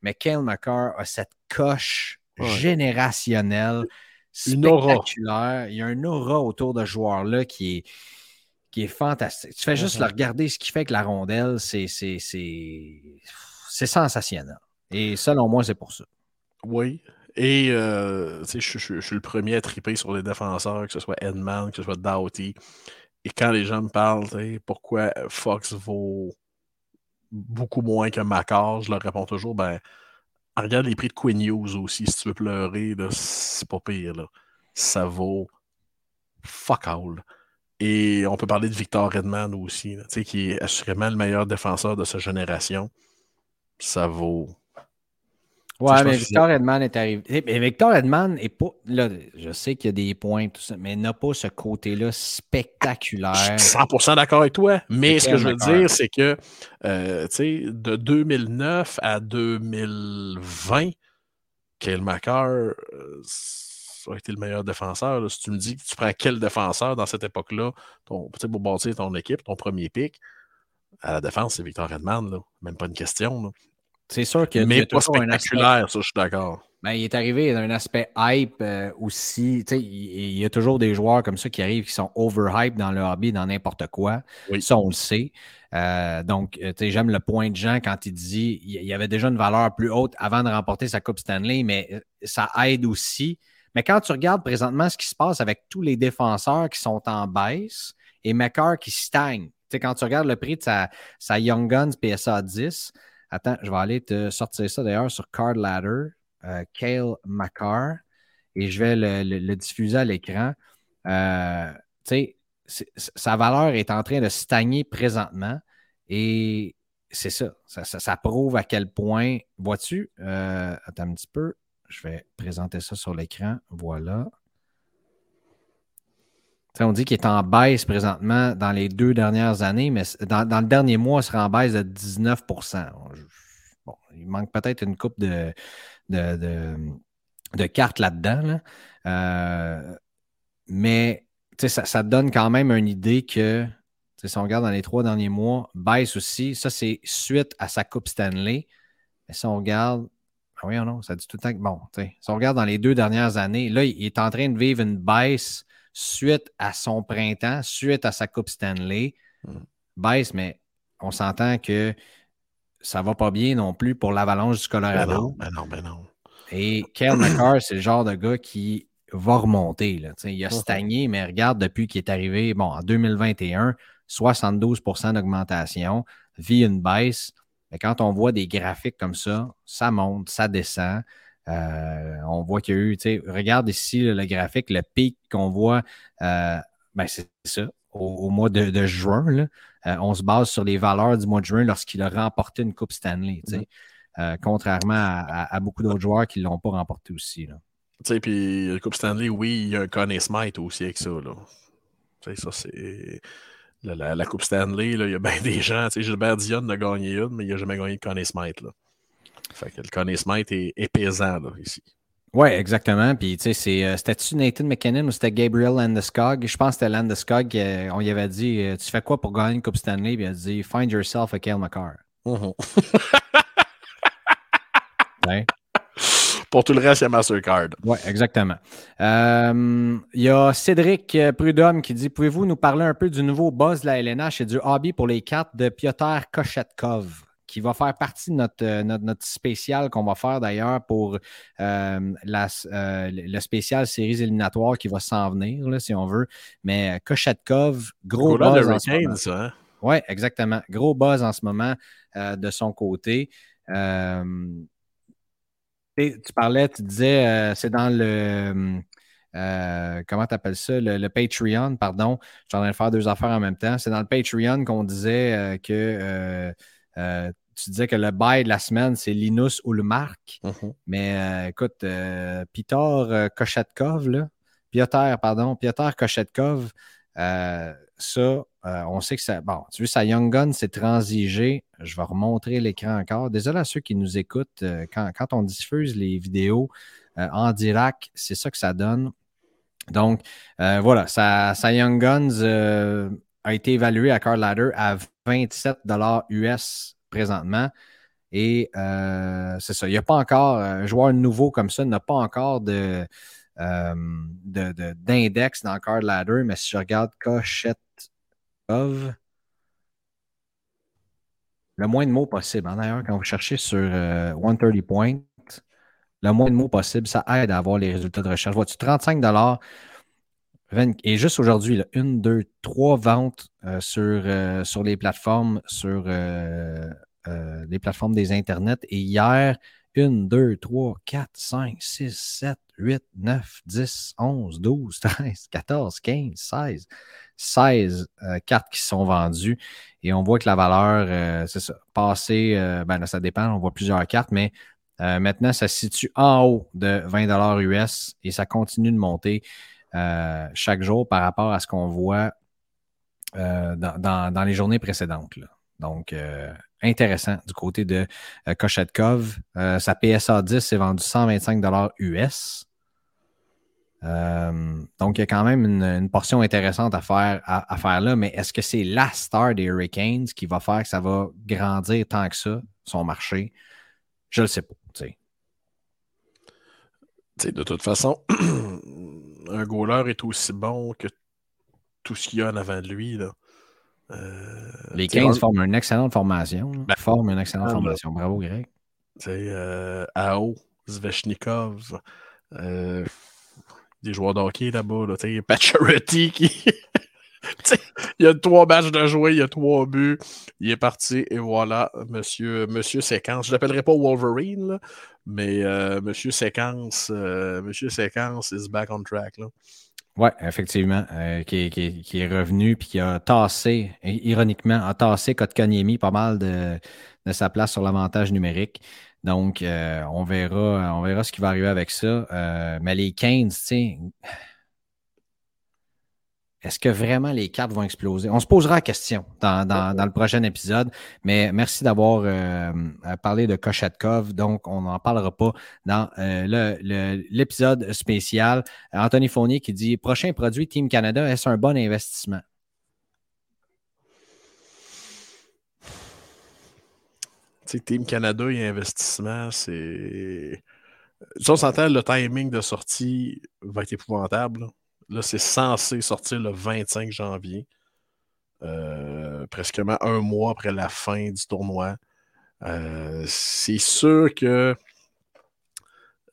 Mais Kale McCarr a cette coche Ouais. générationnelle. Une aura. spectaculaire. Il y a un aura autour de ce joueur-là qui est, qui est fantastique. Tu fais juste Mhm. le regarder ce qu'il fait avec la rondelle, c'est sensationnel. Et selon moi, c'est pour ça. Oui. Et euh, je, je- suis le premier à triper sur les défenseurs, que ce soit Edman, que ce soit Doughty. Et quand les gens me parlent, pourquoi Fox vaut beaucoup moins que Macar, je leur réponds toujours, ben, regarde les prix de Quinn Hughes aussi, si tu veux pleurer, c'est pas pire. Là. Ça vaut fuck all. Et on peut parler de Victor Redman aussi, qui est assurément le meilleur défenseur de sa génération. Ça vaut Ouais, mais Victor Edman est arrivé. Mais Victor Edman est pas. Là, je sais qu'il y a des points, tout ça, mais n'a pas ce côté-là spectaculaire. Je suis 100% d'accord avec toi, mais ce que je veux dire, c'est que euh, tu sais, de 2009 à 2020, Kyle McCarr euh, a été le meilleur défenseur. là. Si tu me dis que tu prends quel défenseur dans cette époque-là pour bâtir ton équipe, ton premier pick, à la défense, c'est Victor Redman, là. même pas une question. là. C'est sûr y Mais pas un aspect. spectaculaire, ça, je suis d'accord. Ben, il est arrivé d'un aspect hype euh, aussi. Il, il y a toujours des joueurs comme ça qui arrivent qui sont overhype dans le hobby, dans n'importe quoi. Oui. Ça, on le sait. Euh, donc, euh, j'aime le point de Jean quand il dit il y avait déjà une valeur plus haute avant de remporter sa Coupe Stanley, mais ça aide aussi. Mais quand tu regardes présentement ce qui se passe avec tous les défenseurs qui sont en baisse et McCarr qui stagne, quand tu regardes le prix de sa, sa Young Guns PSA 10, attends, je vais aller te sortir ça d'ailleurs sur Card Ladder, euh, Kale McCarr, et je vais le, diffuser à l'écran. Euh, tu sais, sa valeur est en train de stagner présentement et c'est ça. Ça, ça- ça prouve à quel point, vois-tu, euh, attends un petit peu, je vais présenter ça sur l'écran. Voilà. On dit qu'il est en baisse présentement dans les deux dernières années, mais dans, le dernier mois, il sera en baisse de 19 Je- Bon, il manque peut-être une coupe de, cartes là-dedans. là. Euh, mais ça, donne quand même une idée que, si on regarde dans les trois derniers mois, baisse aussi. Ça, c'est suite à sa Coupe Stanley. Mais si on regarde, ah oui, non, ça dit tout le temps que, bon, si on regarde dans les deux dernières années, là, il est en train de vivre une baisse suite à son printemps, suite à sa Coupe Stanley. Mm. Baisse, mais on s'entend que ça va pas bien non plus pour l'avalanche du Ben Colorado. non, ben non, ben non. Et Kyle McCarr, c'est le genre de gars qui va remonter. Là. Il a Mhm. stagné, mais regarde, depuis qu'il est arrivé, bon, en 2021, 72% d'augmentation, vit une baisse. Mais quand on voit des graphiques comme ça, ça monte, ça descend. Euh, on voit qu'il y a eu, tu sais, regarde ici le, graphique, le pic qu'on voit, euh, ben c'est ça, au, au mois de, de juin. là. Euh, on se base sur les valeurs du mois de juin lorsqu'il a remporté une Coupe Stanley. tu sais. Euh, contrairement à, à- à beaucoup d'autres joueurs qui ne l'ont pas remporté aussi. là. Tu sais, puis le Coupe Stanley, oui, il y a un Conn Smite aussi avec ça, là. Tu sais, ça, c'est... La, la- la Coupe Stanley, là, il y a bien des gens. Tu sais, Gilbert Dion a gagné une, mais il n'a jamais gagné de Conn Smite, là. Fait que le Conn Smite est, est pesant, là, ici. Oui, exactement. Puis, tu sais, euh, c'était-tu Nathan McKinnon ou c'était Gabriel Landeskog? Je pense que c'était Landeskog. euh, on y avait dit euh, Tu fais quoi pour gagner une Coupe Stanley? Puis il a dit Find yourself a Kale McCarr. Mhm. Ouais. Pour tout le reste, il y a Mastercard. Oui, exactement. Il y a Cédric Prudhomme qui dit Pouvez-vous nous parler un peu du nouveau buzz de la LNH et du hobby pour les cartes de Piotr Kochetkov, qui va faire partie de notre, euh, notre, notre spécial qu'on va faire d'ailleurs pour euh, la, euh, le spécial séries éliminatoires qui va s'en venir, là, si on veut. Mais Kochetkov, gros buzz. en ce moment. Ça, hein? Oui, exactement. Gros buzz en ce moment euh, de son côté. Tu parlais, tu disais, c'est dans le. euh, comment tu appelles ça? Le, le Patreon, pardon. Je suis en train de faire deux affaires en même temps. C'est dans le Patreon qu'on disait euh, que. euh, tu disais que le bail de la semaine, c'est Linus Ulmark. Mhm. Mais euh, écoute, euh, Piotr euh, Kochetkov, là, Piotr, pardon, Piotr Kochetkov, euh, ça, on sait que ça. Bon, tu vois, sa Young Gun, c'est transigé. Je vais remontrer l'écran encore. Désolé à ceux qui nous écoutent. quand, quand on diffuse les vidéos en direct, c'est ça que ça donne. Donc, voilà, sa, sa Young Guns a été évaluée à Card Ladder à 27 US présentement. Et euh, c'est ça. Il n'y a pas encore, un joueur nouveau comme ça n'a pas encore de, euh, de- d'index dans Card Ladder, mais si je regarde Cochette of, le moins de mots possible. hein. D'ailleurs, quand vous cherchez sur euh, 130 points, le moins de mots possible, ça aide à avoir les résultats de recherche. Vois-tu, 35 20 et juste aujourd'hui, une, deux, trois ventes euh, sur, euh, sur les plateformes, sur euh, les plateformes des internets. Et hier, 1, 2, 3, 4, 5, 6, 7, 8, 9, 10, 11, 12, 13, 14, 15, 16. 16 euh, cartes qui sont vendues. Et on voit que la valeur, c'est ça, passé, euh, ben ça dépend, on voit plusieurs cartes, mais maintenant, ça se situe en haut de 20 US et ça continue de monter euh, chaque jour par rapport à ce qu'on voit euh, dans, les journées précédentes. Donc, euh, intéressant du côté de Kochetkov. Sa PSA 10 s'est vendu 125 US. Donc, il y a quand même une, portion intéressante à faire, là, mais est-ce que c'est la star des Hurricanes qui va faire que ça va grandir tant que ça, son marché? Je ne le sais pas. de toute façon, un goaler est aussi bon que tout ce qu'il y a en avant de lui. Là. Euh, Les tu sais, 15 un- forment une excellente formation. Ben, forment une excellente ah, là. formation. Bravo, Greg. sais, euh, Ao, Zvechnikov, euh, des joueurs de hockey là-bas, là, Pacioretty qui. Il y a trois matchs de jouer, il y a trois buts, il est parti et voilà, monsieur, monsieur Séquence. Je ne l'appellerai pas Wolverine, mais euh, monsieur Séquence, euh, monsieur Séquence is back on track. Oui, effectivement, euh, qui, est- revenu puis qui a tassé, ironiquement, a tassé Kotkaniemi pas mal de, de sa place sur l'avantage numérique. Donc, euh, on, verra, on verra ce qui va arriver avec ça. Euh, mais les 15, tu sais, est-ce que vraiment les cartes vont exploser? On se posera la question dans, dans- dans le prochain épisode, mais merci d'avoir euh, parlé de Kochetkov. Donc, on n'en parlera pas dans euh, l'épisode spécial. Anthony Fournier qui dit Prochain produit Team Canada, est-ce un bon investissement? Tu sais, Team Canada et investissement, c'est. Si on s'entend, le timing de sortie va être épouvantable. Là, c'est censé sortir le 25 janvier, euh, presque un mois après la fin du tournoi. Euh, c'est sûr que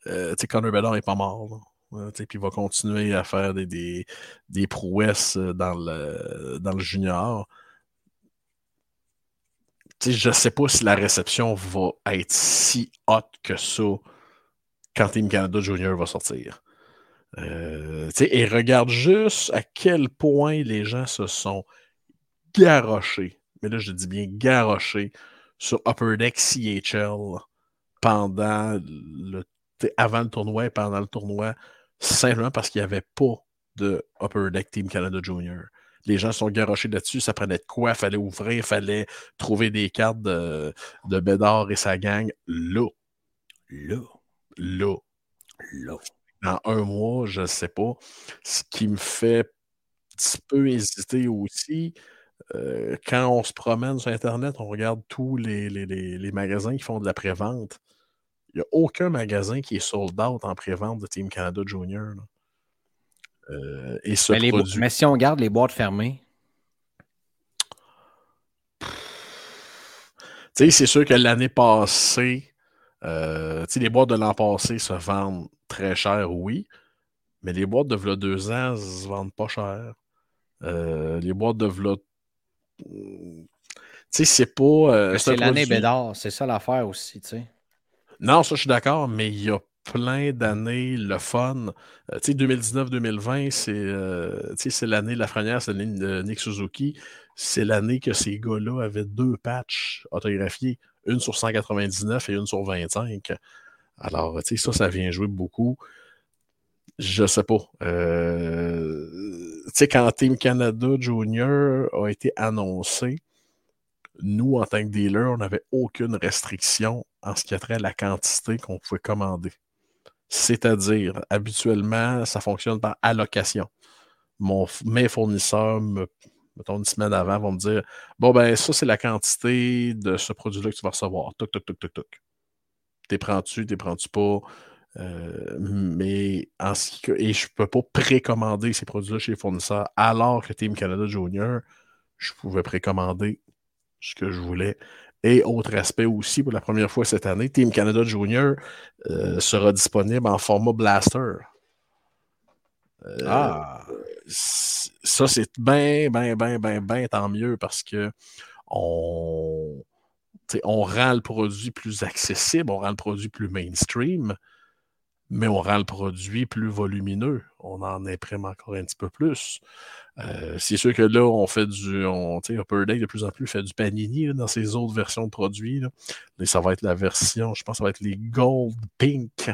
euh, Connor Bedard n'est pas mort. Euh, puis il va continuer à faire des, prouesses dans le, junior. Je ne sais pas si la réception va être si haute que ça quand Team Canada Junior va sortir. Euh, et regarde juste à quel point les gens se sont garochés, mais là je dis bien garochés, sur Upper Deck CHL pendant le, avant le tournoi et pendant le tournoi, simplement parce qu'il n'y avait pas de Upper Deck Team Canada Junior. Les gens sont garochés là-dessus, ça prenait de quoi, fallait ouvrir, fallait trouver des cartes de, de Bédard et sa gang là. Là. Là. Là. Dans un mois, je ne sais pas. Ce qui me fait un petit peu hésiter aussi, euh, quand on se promène sur Internet, on regarde tous les, les- les- les magasins qui font de la prévente. Il n'y a aucun magasin qui est sold out en prévente de Team Canada Junior. Euh, et ce Mais, produit. si on garde les boîtes fermées, Tu sais, c'est sûr que l'année passée, euh, tu sais, les boîtes de l'an passé se vendent très cher, oui, mais les boîtes de v'là deux ans se vendent pas cher. Euh, les boîtes de v'là. Tu sais, c'est pas. euh, c'est l'année Bédard, c'est ça l'affaire aussi, tu sais. Non, ça, je suis d'accord, mais il y a plein d'années, le fun. Euh, tu sais, 2019-2020, c'est euh, l'année, la première, c'est l'année de Nick Suzuki. C'est l'année que ces gars-là avaient deux patchs autographiés, une sur 199 et une sur 25. Alors, tu sais, ça, ça vient jouer beaucoup. Je sais pas. Euh, tu sais, quand Team Canada Junior a été annoncé, nous, en tant que dealer, on n'avait aucune restriction en ce qui a trait à la quantité qu'on pouvait commander. C'est-à-dire, habituellement, ça fonctionne par allocation. Mon, mes fournisseurs, me, mettons une semaine avant, vont me dire Bon, ben, ça, c'est la quantité de ce produit-là que tu vas recevoir. Toc, toc, toc, toc, toc. T'es prends-tu, t'es prends-tu pas? Euh, mais en ce qui, et je ne peux pas précommander ces produits-là chez les fournisseurs, alors que Team Canada Junior, je pouvais précommander ce que je voulais. Et autre aspect aussi, pour la première fois cette année, Team Canada Junior euh, sera disponible en format blaster. Euh, Ah. ça, c'est bien, bien, bien, bien, bien tant mieux parce que on, on rend le produit plus accessible, on rend le produit plus mainstream, mais on rend le produit plus volumineux. On en imprime encore un petit peu plus. Euh, c'est sûr que là, on fait du. On, Upper Deck de plus en plus fait du panini dans ses autres versions de produits. Mais ça va être la version, je pense ça va être les Gold Pink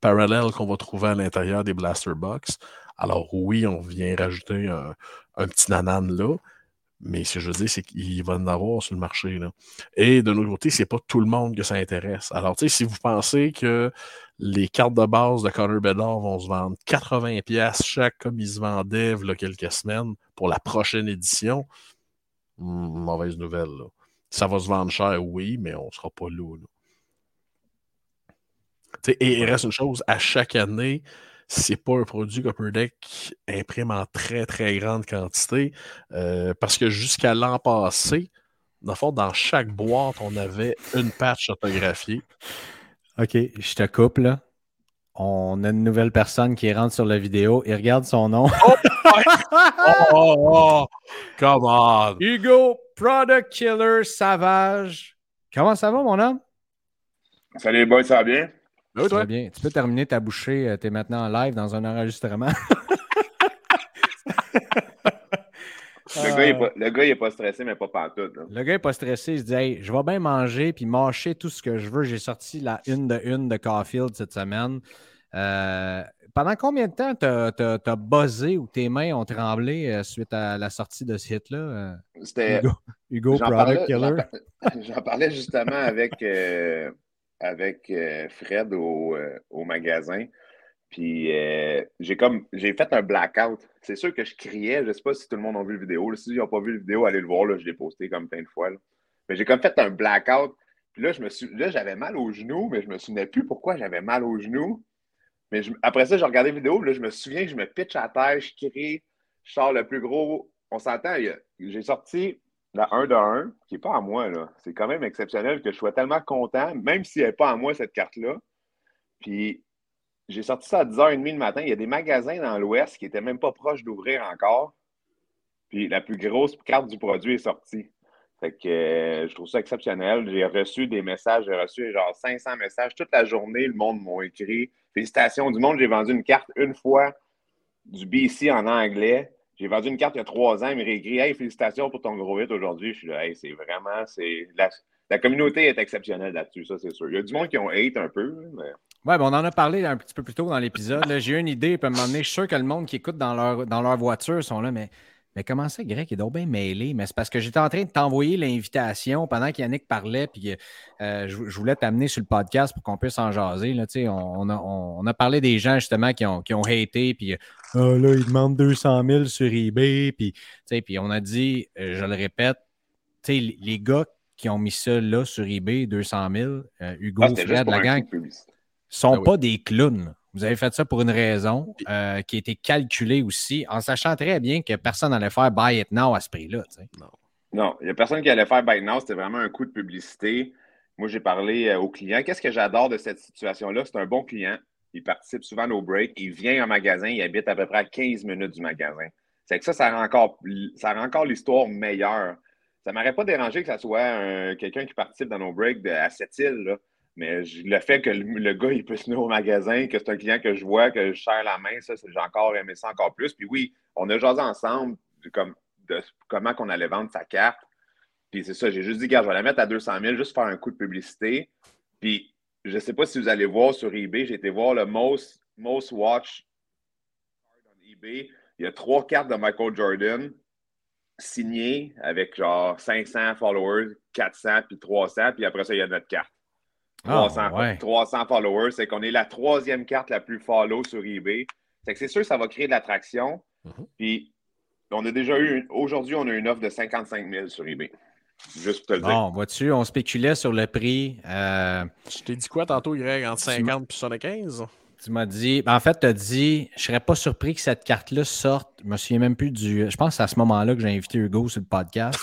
parallèles qu'on va trouver à l'intérieur des Blaster Box. Alors oui, on vient rajouter un, un petit nanan là. Mais ce que je veux dire, c'est qu'il va en avoir sur le marché. Là. Et de l'autre côté, c'est pas tout le monde que ça intéresse. Alors, tu sais, si vous pensez que les cartes de base de Connor Bedard vont se vendre 80$ chaque comme ils se vendaient il y a quelques semaines pour la prochaine édition, mauvaise nouvelle. Là. Ça va se vendre cher, oui, mais on ne sera pas là. Sais, Et il reste une chose, à chaque année, c'est pas un produit qu'Upper Deck imprime en très très grande quantité. euh, parce que jusqu'à l'an passé, dans le fond, dans chaque boîte, on avait une patch autographiée. OK, je te coupe là. On a une nouvelle personne qui rentre sur la vidéo et regarde son nom. Oh, oh, oh, come on! Hugo, Product Killer Savage. Comment ça va, mon homme? Salut les boys, ça va bien? Toi? va bien. Tu peux terminer ta bouchée. Tu es maintenant en live dans un enregistrement. Le, gars, il est pas, le gars, il est pas stressé, mais pas pantoute. là. Le gars n'est pas stressé. Il se dit Hey, je vais bien manger puis mâcher tout ce que je veux. J'ai sorti la une de une de Caulfield cette semaine. Euh, pendant combien de temps t'as as, buzzé ou tes mains ont tremblé euh, suite à la sortie de ce hit-là? euh, C'était. Hugo, Hugo Product parlais, Killer. j'en par- j'en parlais justement avec, euh, avec euh, Fred au, euh, au magasin. Puis euh, j'ai fait un blackout. C'est sûr que je criais. Je ne sais pas si tout le monde a vu la vidéo. Si ils n'ont pas vu la vidéo, allez le voir. Là, je l'ai posté comme plein de fois. là. Mais j'ai comme fait un blackout. Puis là, j'avais mal au genou, mais je me souvenais plus pourquoi j'avais mal au genou. Mais après ça, j'ai regardé la vidéo. Là, je me souviens que je me pitch à terre, je crie, je sors le plus gros. On s'entend, j'ai sorti la 1 de 1, qui n'est pas à moi. là. C'est quand même exceptionnel que je sois tellement content, même si elle n'est pas à moi, cette carte-là. Puis j'ai sorti ça à 10h30 le matin. Il y a des magasins dans l'Ouest qui n'étaient même pas proches d'ouvrir encore. Puis la plus grosse carte du produit est sortie. Fait que euh, je trouve ça exceptionnel. J'ai reçu des messages, j'ai reçu genre 500 messages toute la journée. Le monde m'a écrit Félicitations du monde, j'ai vendu une carte une fois du BC en anglais. J'ai vendu une carte il y a trois ans. Il m'a écrit Hey, félicitations pour ton gros hit aujourd'hui. Je suis là, hey, c'est vraiment. La, communauté est exceptionnelle là-dessus, ça, c'est sûr. Il y a du monde qui ont hate un peu, mais. Ouais, ben on en a parlé un petit peu plus tôt dans l'épisode. J'ai une idée, puis à un je suis sûr que le monde qui écoute dans leur, dans leur voiture sont là, mais, mais comment ça, Greg, il est donc bien mêlé? Mais c'est parce que j'étais en train de t'envoyer l'invitation pendant qu'Yannick parlait, puis euh, je, je voulais t'amener sur le podcast pour qu'on puisse en jaser. Là, on, on a, on, a parlé des gens justement qui ont, qui ont haté, puis Ah, là, ils demandent 200 000 sur eBay, puis, puis on a dit, euh, je le répète, les- gars qui ont mis ça là sur eBay, 200 000, euh, Hugo, Ah, Fred, la gang, sont Ah oui. pas des clowns. Vous avez fait ça pour une raison euh, qui a été calculée aussi, en sachant très bien que personne n'allait faire buy it now à ce prix-là. Non, il n'y a personne qui allait faire Bite Now. C'était vraiment un coup de publicité. Moi, j'ai parlé euh, au client. Qu'est-ce que j'adore de cette situation-là? C'est un bon client. Il participe souvent à nos breaks. Il vient en magasin. Il habite à peu près à 15 minutes du magasin. C'est que ça, ça rend encore, ça rend encore l'histoire meilleure. Ça ne m'aurait pas dérangé que ça soit un- quelqu'un qui participe dans nos breaks de, à cette île. Là. Mais le fait que le, gars il peut se au magasin, que c'est un client que je vois, que je serre la main, ça, j'ai encore aimé ça encore plus. Puis oui, on a jasé ensemble comme, de comment qu'on allait vendre sa carte. Puis c'est ça, j'ai juste dit, gars, je vais la mettre à 200 000, juste faire un coup de publicité. Puis je ne sais pas si vous allez voir sur eBay, j'ai été voir le Most, most Watch on eBay. Il y a trois cartes de Michael Jordan signées avec genre 500 followers, 400 puis 300. Puis après ça, il y a notre carte. 300, Ah, ouais. 300 followers. C'est qu'on est la troisième carte la plus follow sur eBay. C'est que c'est sûr que ça va créer de l'attraction. Mhm. Puis on a déjà eu, aujourd'hui, on a une offre de 55 000 sur eBay. Juste pour te le dire. Bon, vois-tu, on spéculait sur le prix. Euh, Je t'ai dit quoi tantôt, Greg, entre 50 et 75? tu m'as dit, ben, en fait, tu as dit, je serais pas surpris que cette carte-là sorte. Je me souviens même plus du. Je pense que c'est à ce moment-là que j'ai invité Hugo sur le podcast.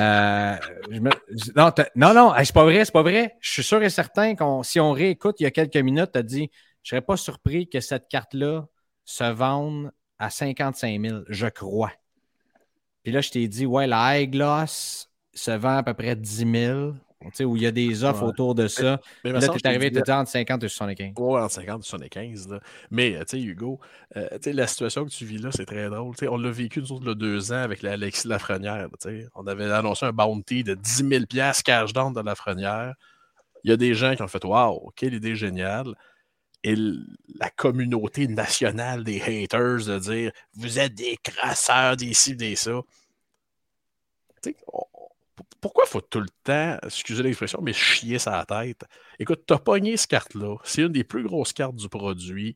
Euh, je me- non, non, non, c'est pas vrai, c'est pas vrai. Je suis sûr et certain qu'on, si on réécoute il y a quelques minutes, tu as dit, je serais pas surpris que cette carte-là se vende à 55 000, je crois. Puis là, je t'ai dit, ouais, la high gloss se vend à peu près 10 000, tu sais, où il y a des offres Ouais. autour de ça. Mais là, tu es arrivé, tu entre 50 et 75. Ouais, entre 50 et 75. Là. Mais, euh, tu sais, Hugo, euh, la situation que tu vis là, c'est très drôle. On l'a vécu, nous autres, deux ans avec la Alexis Lafrenière. On avait annoncé un bounty de 10 000 cash down de Lafrenière. Il y a des gens qui ont fait Waouh, quelle idée géniale. Et la communauté nationale des haters de dire Vous êtes des crasseurs, des ci, des ça. Pourquoi faut tout le temps, excusez l'expression, mais chier sa tête? Écoute, t'as pogné cette carte-là. C'est une des plus grosses cartes du produit.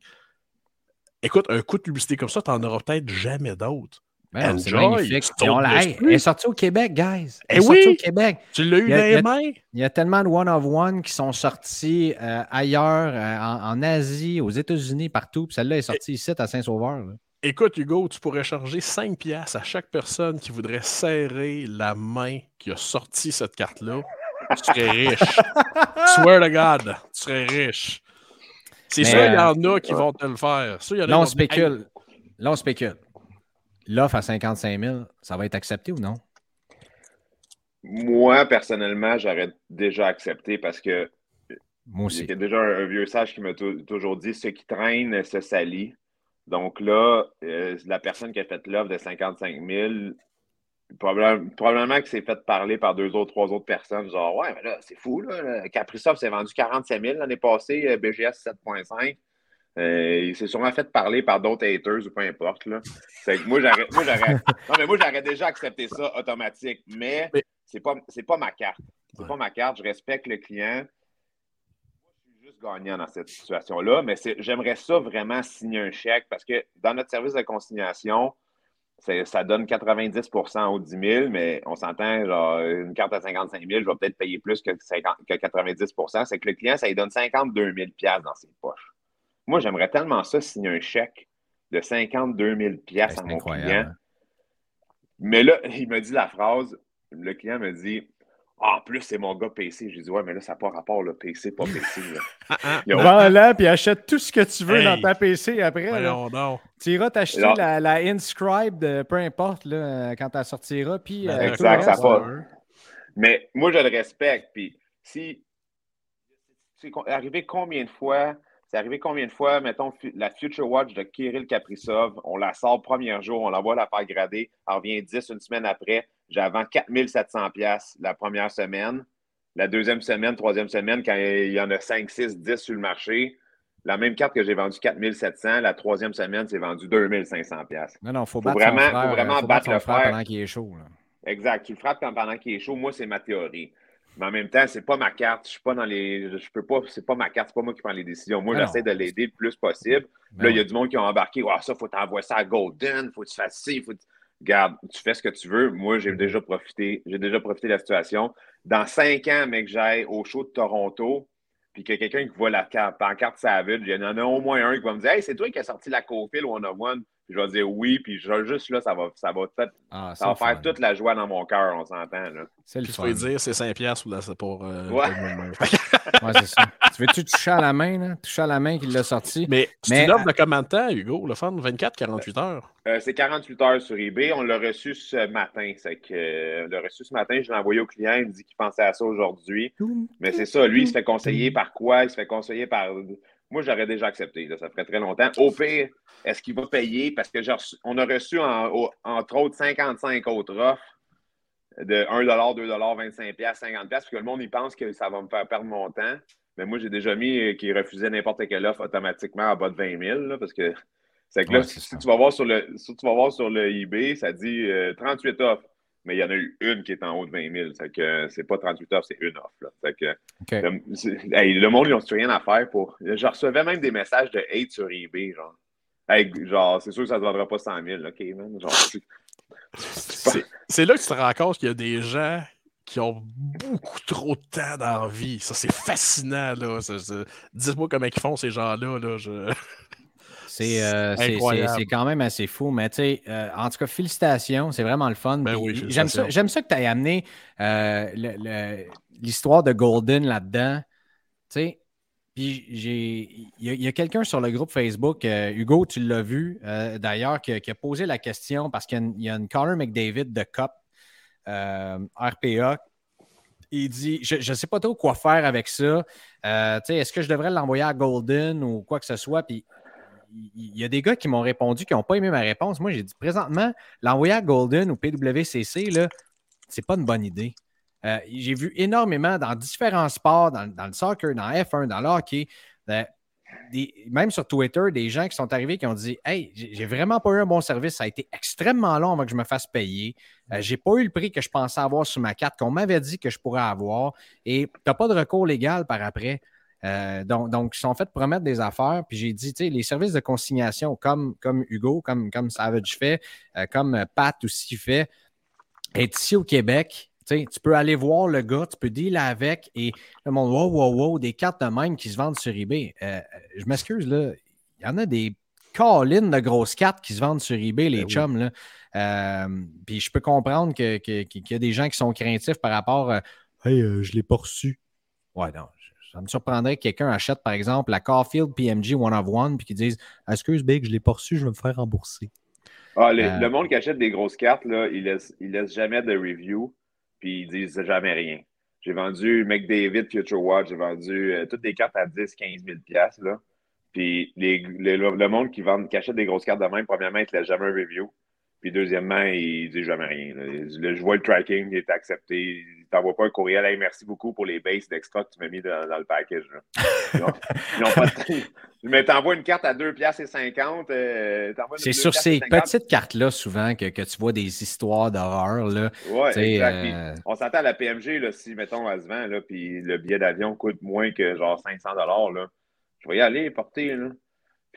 Écoute, un coup de publicité comme ça, t'en auras peut-être jamais d'autres. Ben, Enjoy, hey, elle est sortie au Québec, guys. Elle Eh est sortie oui! au Québec. Tu l'as eu dans mains? Il y a tellement de one-of-one qui sont sortis euh, ailleurs, euh, en, en Asie, aux États-Unis, partout. Puis celle-là est sortie ici à Saint-Sauveur. là. Écoute, Hugo, tu pourrais charger 5 piastres à chaque personne qui voudrait serrer la main qui a sorti cette carte-là. Tu serais riche. Swear to God, tu serais riche. C'est sûr, il y euh, en a qui vont te le faire. Sûr, y en a Là, on spécule. Là, on spécule. L'offre à 55 000, ça va être accepté ou non? Moi, personnellement, j'aurais déjà accepté parce que Moi aussi. il y a déjà un, un vieux sage qui m'a tou- toujours dit ceux qui traînent se salient. Donc là, euh, la personne qui a fait l'offre de 55 000, probable- probablement que c'est fait parler par deux autres, trois autres personnes. Genre, ouais, mais là, c'est fou, là. Caprisoft s'est vendu 47 000 l'année passée, euh, BGS 7,5. Euh, il s'est sûrement fait parler par d'autres haters ou peu importe. Là. Que moi, j'aurais, non, mais moi, j'aurais déjà accepté ça automatique, mais, Mais- c'est pas, c'est pas ma carte. C'est Ouais. pas ma carte. Je respecte le client. Juste gagnant dans cette situation-là, mais j'aimerais ça vraiment signer un chèque parce que dans notre service de consignation, ça donne 90% au 10 000, mais on s'entend, genre, une carte à 55 000, je vais peut-être payer plus que, 50 que 90% C'est que le client, ça lui donne 52 000 dans ses poches. Moi, j'aimerais tellement ça signer un chèque de 52 000 Ben, à mon incroyable. client. Mais là, il me dit la phrase, le client me dit Ah, en plus, c'est mon gars PC. J'ai dit Ouais, mais là, ça n'a pas rapport, le PC, pas PC. là. Il y a- Vends-la, puis achète tout ce que tu veux Hey. dans ta PC après. là. Voyons donc. Tu iras t'acheter la, la Inscribe, de, peu importe, là, quand elle sortira. Puis, Ben, euh, le exact, ça euh, Mais moi, je le respecte. Puis si. C'est arrivé combien de fois? C'est arrivé combien de fois, mettons, la Future Watch de Kirill Kaprizov, on la sort premier jour, on l'envoie la faire grader, elle revient 10 une semaine après, j'avais 4700 pièces la première semaine. La deuxième semaine, troisième semaine, quand il y en a 5, 6, 10 sur le marché, la même carte que j'ai vendue 4700, la troisième semaine, c'est vendu 2500 pièces. Non, non, il faut, Faut battre vraiment- son frère, faut vraiment faut battre son le frère pendant qu'il est chaud. là. Exact. Tu le frappes pendant qu'il est chaud. Moi, c'est ma théorie. Mais en même temps, c'est pas ma carte. Je suis pas dans les. Je peux pas. C'est pas ma carte. C'est pas moi qui prends les décisions. Moi, Ben j'essaie de l'aider le plus possible. Ben là, il y a du monde qui ont embarqué. Ah, ça, faut t'envoyer ça à Golden. Faut que tu fasses ci. Faut que tu- Regarde, tu fais ce que tu veux. Moi, j'ai déjà profité. J'ai déjà profité de la situation. Dans cinq ans, mec, j'aille au show de Toronto, puis qu'il y a quelqu'un qui voit la carte, pancarte Savage, il y en a au moins un qui va me dire Hey, c'est toi qui as sorti la Cofil One of One. Je vais dire oui, puis je- juste là, ça va, ça va, Ah, ça va faire fun. toute la joie dans mon cœur, on s'entend. là. C'est le Puis tu fun. peux dire c'est 5 piastres pour, la- pour euh, Ouais. pour. Ouais, c'est ça. Tu veux-tu toucher à la main, là? Toucher à la main qu'il l'a sorti? Mais une offre de combien de temps, Hugo? Le fun, 24-48 heures. Euh, c'est 48 heures sur eBay. On l'a reçu ce matin. C'est que, euh, on l'a reçu ce matin. Je l'ai envoyé au client. Il me dit qu'il pensait à ça aujourd'hui. Mais c'est ça. Lui, il se fait conseiller par quoi? Il se fait conseiller par. Moi, j'aurais déjà accepté. là. Ça ferait très longtemps. Au pire, est-ce qu'il va payer? Parce que reçu- on a reçu, en- au- entre autres, 55 autres offres de 1 2 25 50 parce que le monde, il pense que ça va me faire perdre mon temps. Mais moi, j'ai déjà mis euh, qu'il refusait n'importe quelle offre automatiquement à bas de 20 000. là, parce que c'est que là, Ouais, si, tu vas voir sur le, si tu vas voir sur le eBay, ça dit euh, 38 offres. Mais il y en a eu une qui est en haut de 20 000. C'est que c'est pas 38 offres, c'est une offre. Là. Fait que, le, c'est- hey, le monde, ils n'ont rien à faire pour. Je recevais même des messages de hate sur eBay. Genre, Hey, genre c'est sûr que ça ne se vendra pas 100 000. OK, man. Genre, c'est- là que tu te rends compte qu'il y a des gens qui ont beaucoup trop de temps dans la vie. Ça, c'est fascinant, là. Dites-moi comment ils font, ces gens-là. Là. Je... Euh, c'est quand même assez fou, mais tu sais, euh, en tout cas, félicitations, c'est vraiment le fun. Ben j'aime ça, ça, que tu aies amené euh, l'histoire de Golden là-dedans. Tu sais, puis il y a, quelqu'un sur le groupe Facebook, Hugo, tu l'as vu d'ailleurs, qui, a posé la question parce qu'il y, a une Connor McDavid de COP RPA il dit Je ne sais pas trop quoi faire avec ça. Euh, Est-ce que je devrais l'envoyer à Golden ou quoi que ce soit? Puis il y a des gars qui m'ont répondu qui n'ont pas aimé ma réponse. Moi, j'ai dit présentement, l'envoyer à Golden ou PWCC, là, c'est pas une bonne idée. Euh, j'ai vu énormément dans différents sports, dans, le soccer, dans F1, dans le hockey, euh, même sur Twitter, des gens qui sont arrivés qui ont dit Hey, j'ai vraiment pas eu un bon service, ça a été extrêmement long avant que je me fasse payer. Euh, j'ai pas eu le prix que je pensais avoir sur ma carte, qu'on m'avait dit que je pourrais avoir, et tu n'as pas de recours légal par après. Euh, donc, donc, ils sont fait promettre des affaires. Puis j'ai dit, tu sais, les services de consignation, comme, comme Hugo, comme, comme Savage fait, euh, comme Pat aussi fait, est ici au Québec. Tu peux aller voir le gars, tu peux dealer avec et le monde, wow, wow, wow, des cartes de même qui se vendent sur eBay. Euh, je m'excuse, là, il y en a des collines de grosses cartes qui se vendent sur eBay, les ben chums. Là. puis je peux comprendre qu'il y a des gens qui sont craintifs par rapport à Hey, je ne l'ai pas reçu. Ouais, non, ça me surprendrait que quelqu'un achète, par exemple, la Caulfield PMG One of One puis qu'il dise Excuse Big, je ne l'ai pas reçu, je vais me faire rembourser. Ah, euh, le monde qui achète des grosses cartes, là, il ne laisse, il laisse jamais de review puis ils disent jamais rien. J'ai vendu McDavid Future Watch, j'ai vendu euh, toutes des cartes à 10, 15 000 là. Puis les, le monde qui, vend, qui achète des grosses cartes de même, premièrement, il ne laisse jamais un review. Puis deuxièmement, il dit jamais rien. je vois le tracking, il est accepté. Il t'envoie pas un courriel. Hey, merci beaucoup pour les bases d'extra que tu m'as mis dans, le package. Ils ont, pas Mais t'envoies une carte à 2 piastres et 50. Euh, c'est sur ces petites cartes-là, souvent, que, que, tu vois des histoires d'horreur. Oui, exact. Euh, on s'attend à la PMG, là, si, mettons, elle se vend, là, puis le billet d'avion coûte moins que genre 500 là, Je vais y aller porter. Là.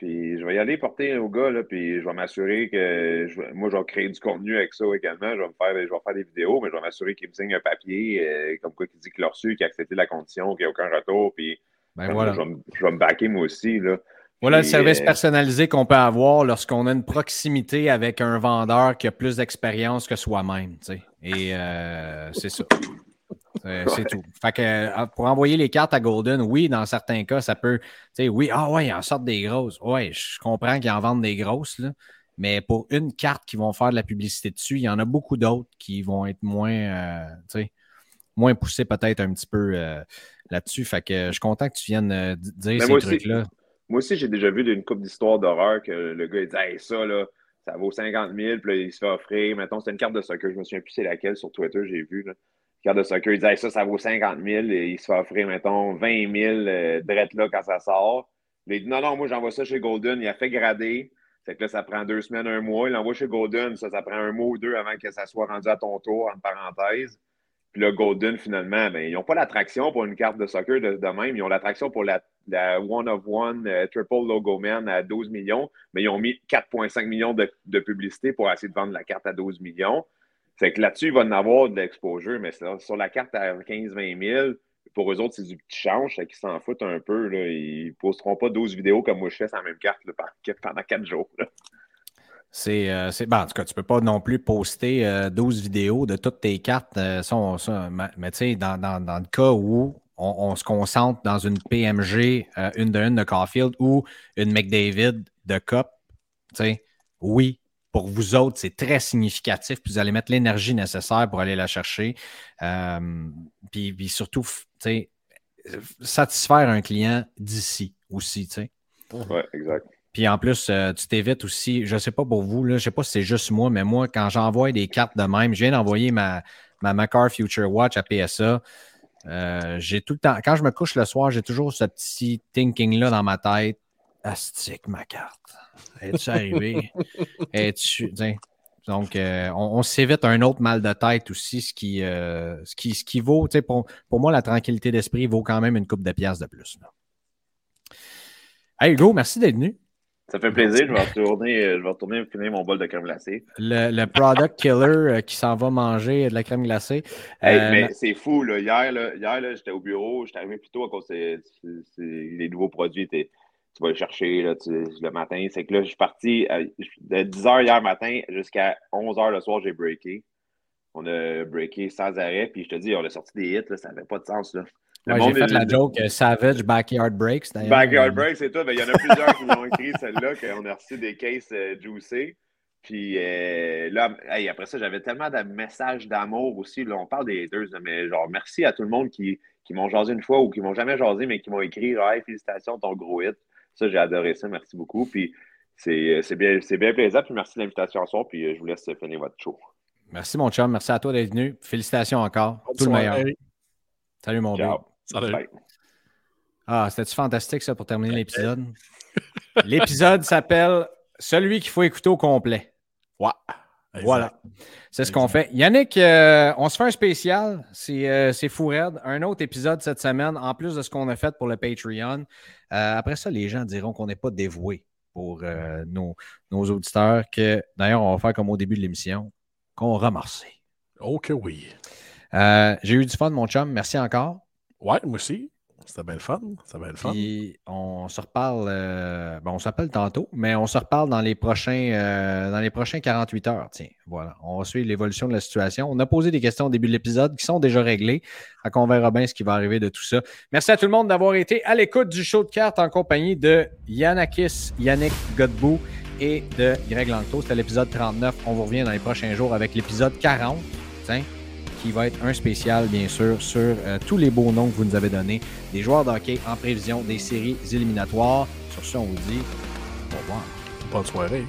Puis je vais y aller porter au gars, là, puis je vais m'assurer que moi, je vais créer du contenu avec ça également. Je vais, me faire, je vais faire des vidéos, mais je vais m'assurer qu'il me signe un papier euh, comme quoi qui dit qu'il l'a reçu, qu'il a accepté la condition, qu'il n'y a aucun retour. Puis ben voilà. je, vais, me backer moi aussi. Là. Voilà le service euh, personnalisé qu'on peut avoir lorsqu'on a une proximité avec un vendeur qui a plus d'expérience que soi-même. Et euh, c'est ça. C'est tout. Fait que euh, pour envoyer les cartes à Golden, oui, dans certains cas, ça peut. Tu sais, oui, ah ouais, ils en sortent des grosses. Oui, je comprends qu'ils en vendent des grosses, là. Mais pour une carte qui vont faire de la publicité dessus, il y en a beaucoup d'autres qui vont être moins, euh, tu sais, moins poussés peut-être un petit peu euh, là-dessus. Fait que je suis content que tu viennes dire ces trucs-là. Moi aussi, j'ai déjà vu d'une coupe d'histoire d'horreur que le gars il dit Hey, ça, là, ça vaut 50 000, puis là, il se fait offrir. Mettons, c'est une carte de soccer, je me souviens plus c'est laquelle sur Twitter, j'ai vu. Là carte de soccer, il dit ça, ça vaut 50 000 et il se fait offrir, mettons, 20 000 euh, là quand ça sort. Il dit non, non, moi j'envoie ça chez Golden, il a fait grader. C'est que là, ça prend deux semaines, un mois. Il l'envoie chez Golden, ça, ça prend un mois ou deux avant que ça soit rendu à ton tour, en parenthèse. Puis là, Golden, finalement, ben, ils n'ont pas l'attraction pour une carte de soccer de, même. Ils ont l'attraction pour la, One of One euh, Triple Logo Man à 12 millions, mais ils ont mis 4,5 millions de, de, publicité pour essayer de vendre la carte à 12 millions. C'est que là-dessus, il va en avoir de l'exposure, mais sur la carte à 15-20 000, pour eux autres, c'est du petit change, c'est qu'ils s'en foutent un peu. Là. Ils posteront pas 12 vidéos comme moi je fais sur la même carte pendant 4 jours. C'est, euh, ben, en tout cas, tu ne peux pas non plus poster 12 euh, vidéos de toutes tes cartes. Euh, mais tu sais, dans, le cas où on, se concentre dans une PMG, une de une de Caulfield ou une McDavid de Cup, tu oui, pour vous autres, c'est très significatif. Puis vous allez mettre l'énergie nécessaire pour aller la chercher. Euh, puis, surtout, satisfaire un client d'ici aussi. Oui, exact. Puis en plus, euh, tu t'évites aussi, je ne sais pas pour vous, là, je ne sais pas si c'est juste moi, mais moi, quand j'envoie des cartes de même, je viens d'envoyer ma, ma Macar Future Watch à PSA. Euh, j'ai tout le temps, quand je me couche le soir, j'ai toujours ce petit thinking-là dans ma tête. Astique ma carte. Es-tu arrivé? Es-tu. Donc, euh, on, s'évite un autre mal de tête aussi, ce qui, euh, ce qui, ce qui vaut, pour, pour moi, la tranquillité d'esprit vaut quand même une coupe de pièces de plus. Là. Hey Hugo, merci d'être venu. Ça fait plaisir. Je vais retourner, euh, je vais retourner finir mon bol de crème glacée. Le, le product killer qui s'en va manger de la crème glacée. Hey, Euh, mais c'est fou, là. Hier, là, hier là, j'étais au bureau, j'étais arrivé plus tôt à cause c'est les nouveaux produits. t'es- Tu vas les chercher là, tu- le matin. C'est que là, je suis parti à- de 10h hier matin jusqu'à 11h le soir, j'ai breaké. On a breaké sans arrêt. Puis je te dis, on a sorti des hits, là, ça n'avait pas de sens. Là. Le ouais, monde j'ai fait la joke euh, Savage Backyard Breaks. Backyard Break, c'est tout. Ben, Il y en a plusieurs qui m'ont écrit celle-là, qu'on a reçu des cases euh, juicées. Puis euh, là, hey, après ça, j'avais tellement de messages d'amour aussi. Là, on parle des là, mais genre, merci à tout le monde qui, qui m'ont jasé une fois ou qui m'ont jamais jasé, mais qui m'ont écrit Hey, félicitations, ton gros hit. Ça, j'ai adoré ça. Merci beaucoup. Puis c'est c'est bien, c'est bien plaisant. Puis merci de l'invitation ce soir. Puis je vous laisse finir votre show. Merci, mon chum. Merci à toi d'être venu. Félicitations encore. Bonne Tout le meilleur. Salut, mon Ciao. beau. Salut. Bye. Ah, c'était-tu fantastique, ça, pour terminer l'épisode? L'épisode s'appelle Celui qu'il faut écouter au complet. Ouais. Exact. Voilà. C'est ce qu'on fait. Yannick, euh, on se fait un spécial. C'est euh, c'est fou raide. Un autre épisode cette semaine, en plus de ce qu'on a fait pour le Patreon. Euh, après ça, les gens diront qu'on n'est pas dévoué pour nos, nos auditeurs. Que D'ailleurs, on va faire comme au début de l'émission, qu'on remercie. Oh que oui. J'ai eu du fun, mon chum. Merci encore. Ouais, moi aussi. C'était bien le fun. C'était bien le fun. Puis on se reparle, euh, bon, on s'appelle tantôt, mais on se reparle dans les prochains, euh, dans les prochains 48 heures. Tiens, voilà. On va suivre l'évolution de la situation. On a posé des questions au début de l'épisode qui sont déjà réglées. Donc, on verra bien ce qui va arriver de tout ça. Merci à tout le monde d'avoir été à l'écoute du show de cartes en compagnie de Yannakis, Yannick Godbout et de Greg Langto. C'était l'épisode 39. On vous revient dans les prochains jours avec l'épisode 40. Tiens, qui va être un spécial, bien sûr, sur euh, tous les beaux noms que vous nous avez donnés, des joueurs de hockey en prévision des séries éliminatoires. Sur ce, on vous dit au revoir. Bonne soirée.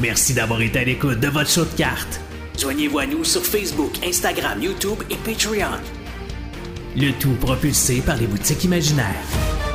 Merci d'avoir été à l'écoute de votre show de cartes. Joignez-vous à nous sur Facebook, Instagram, YouTube et Patreon. Le tout propulsé par les boutiques imaginaires.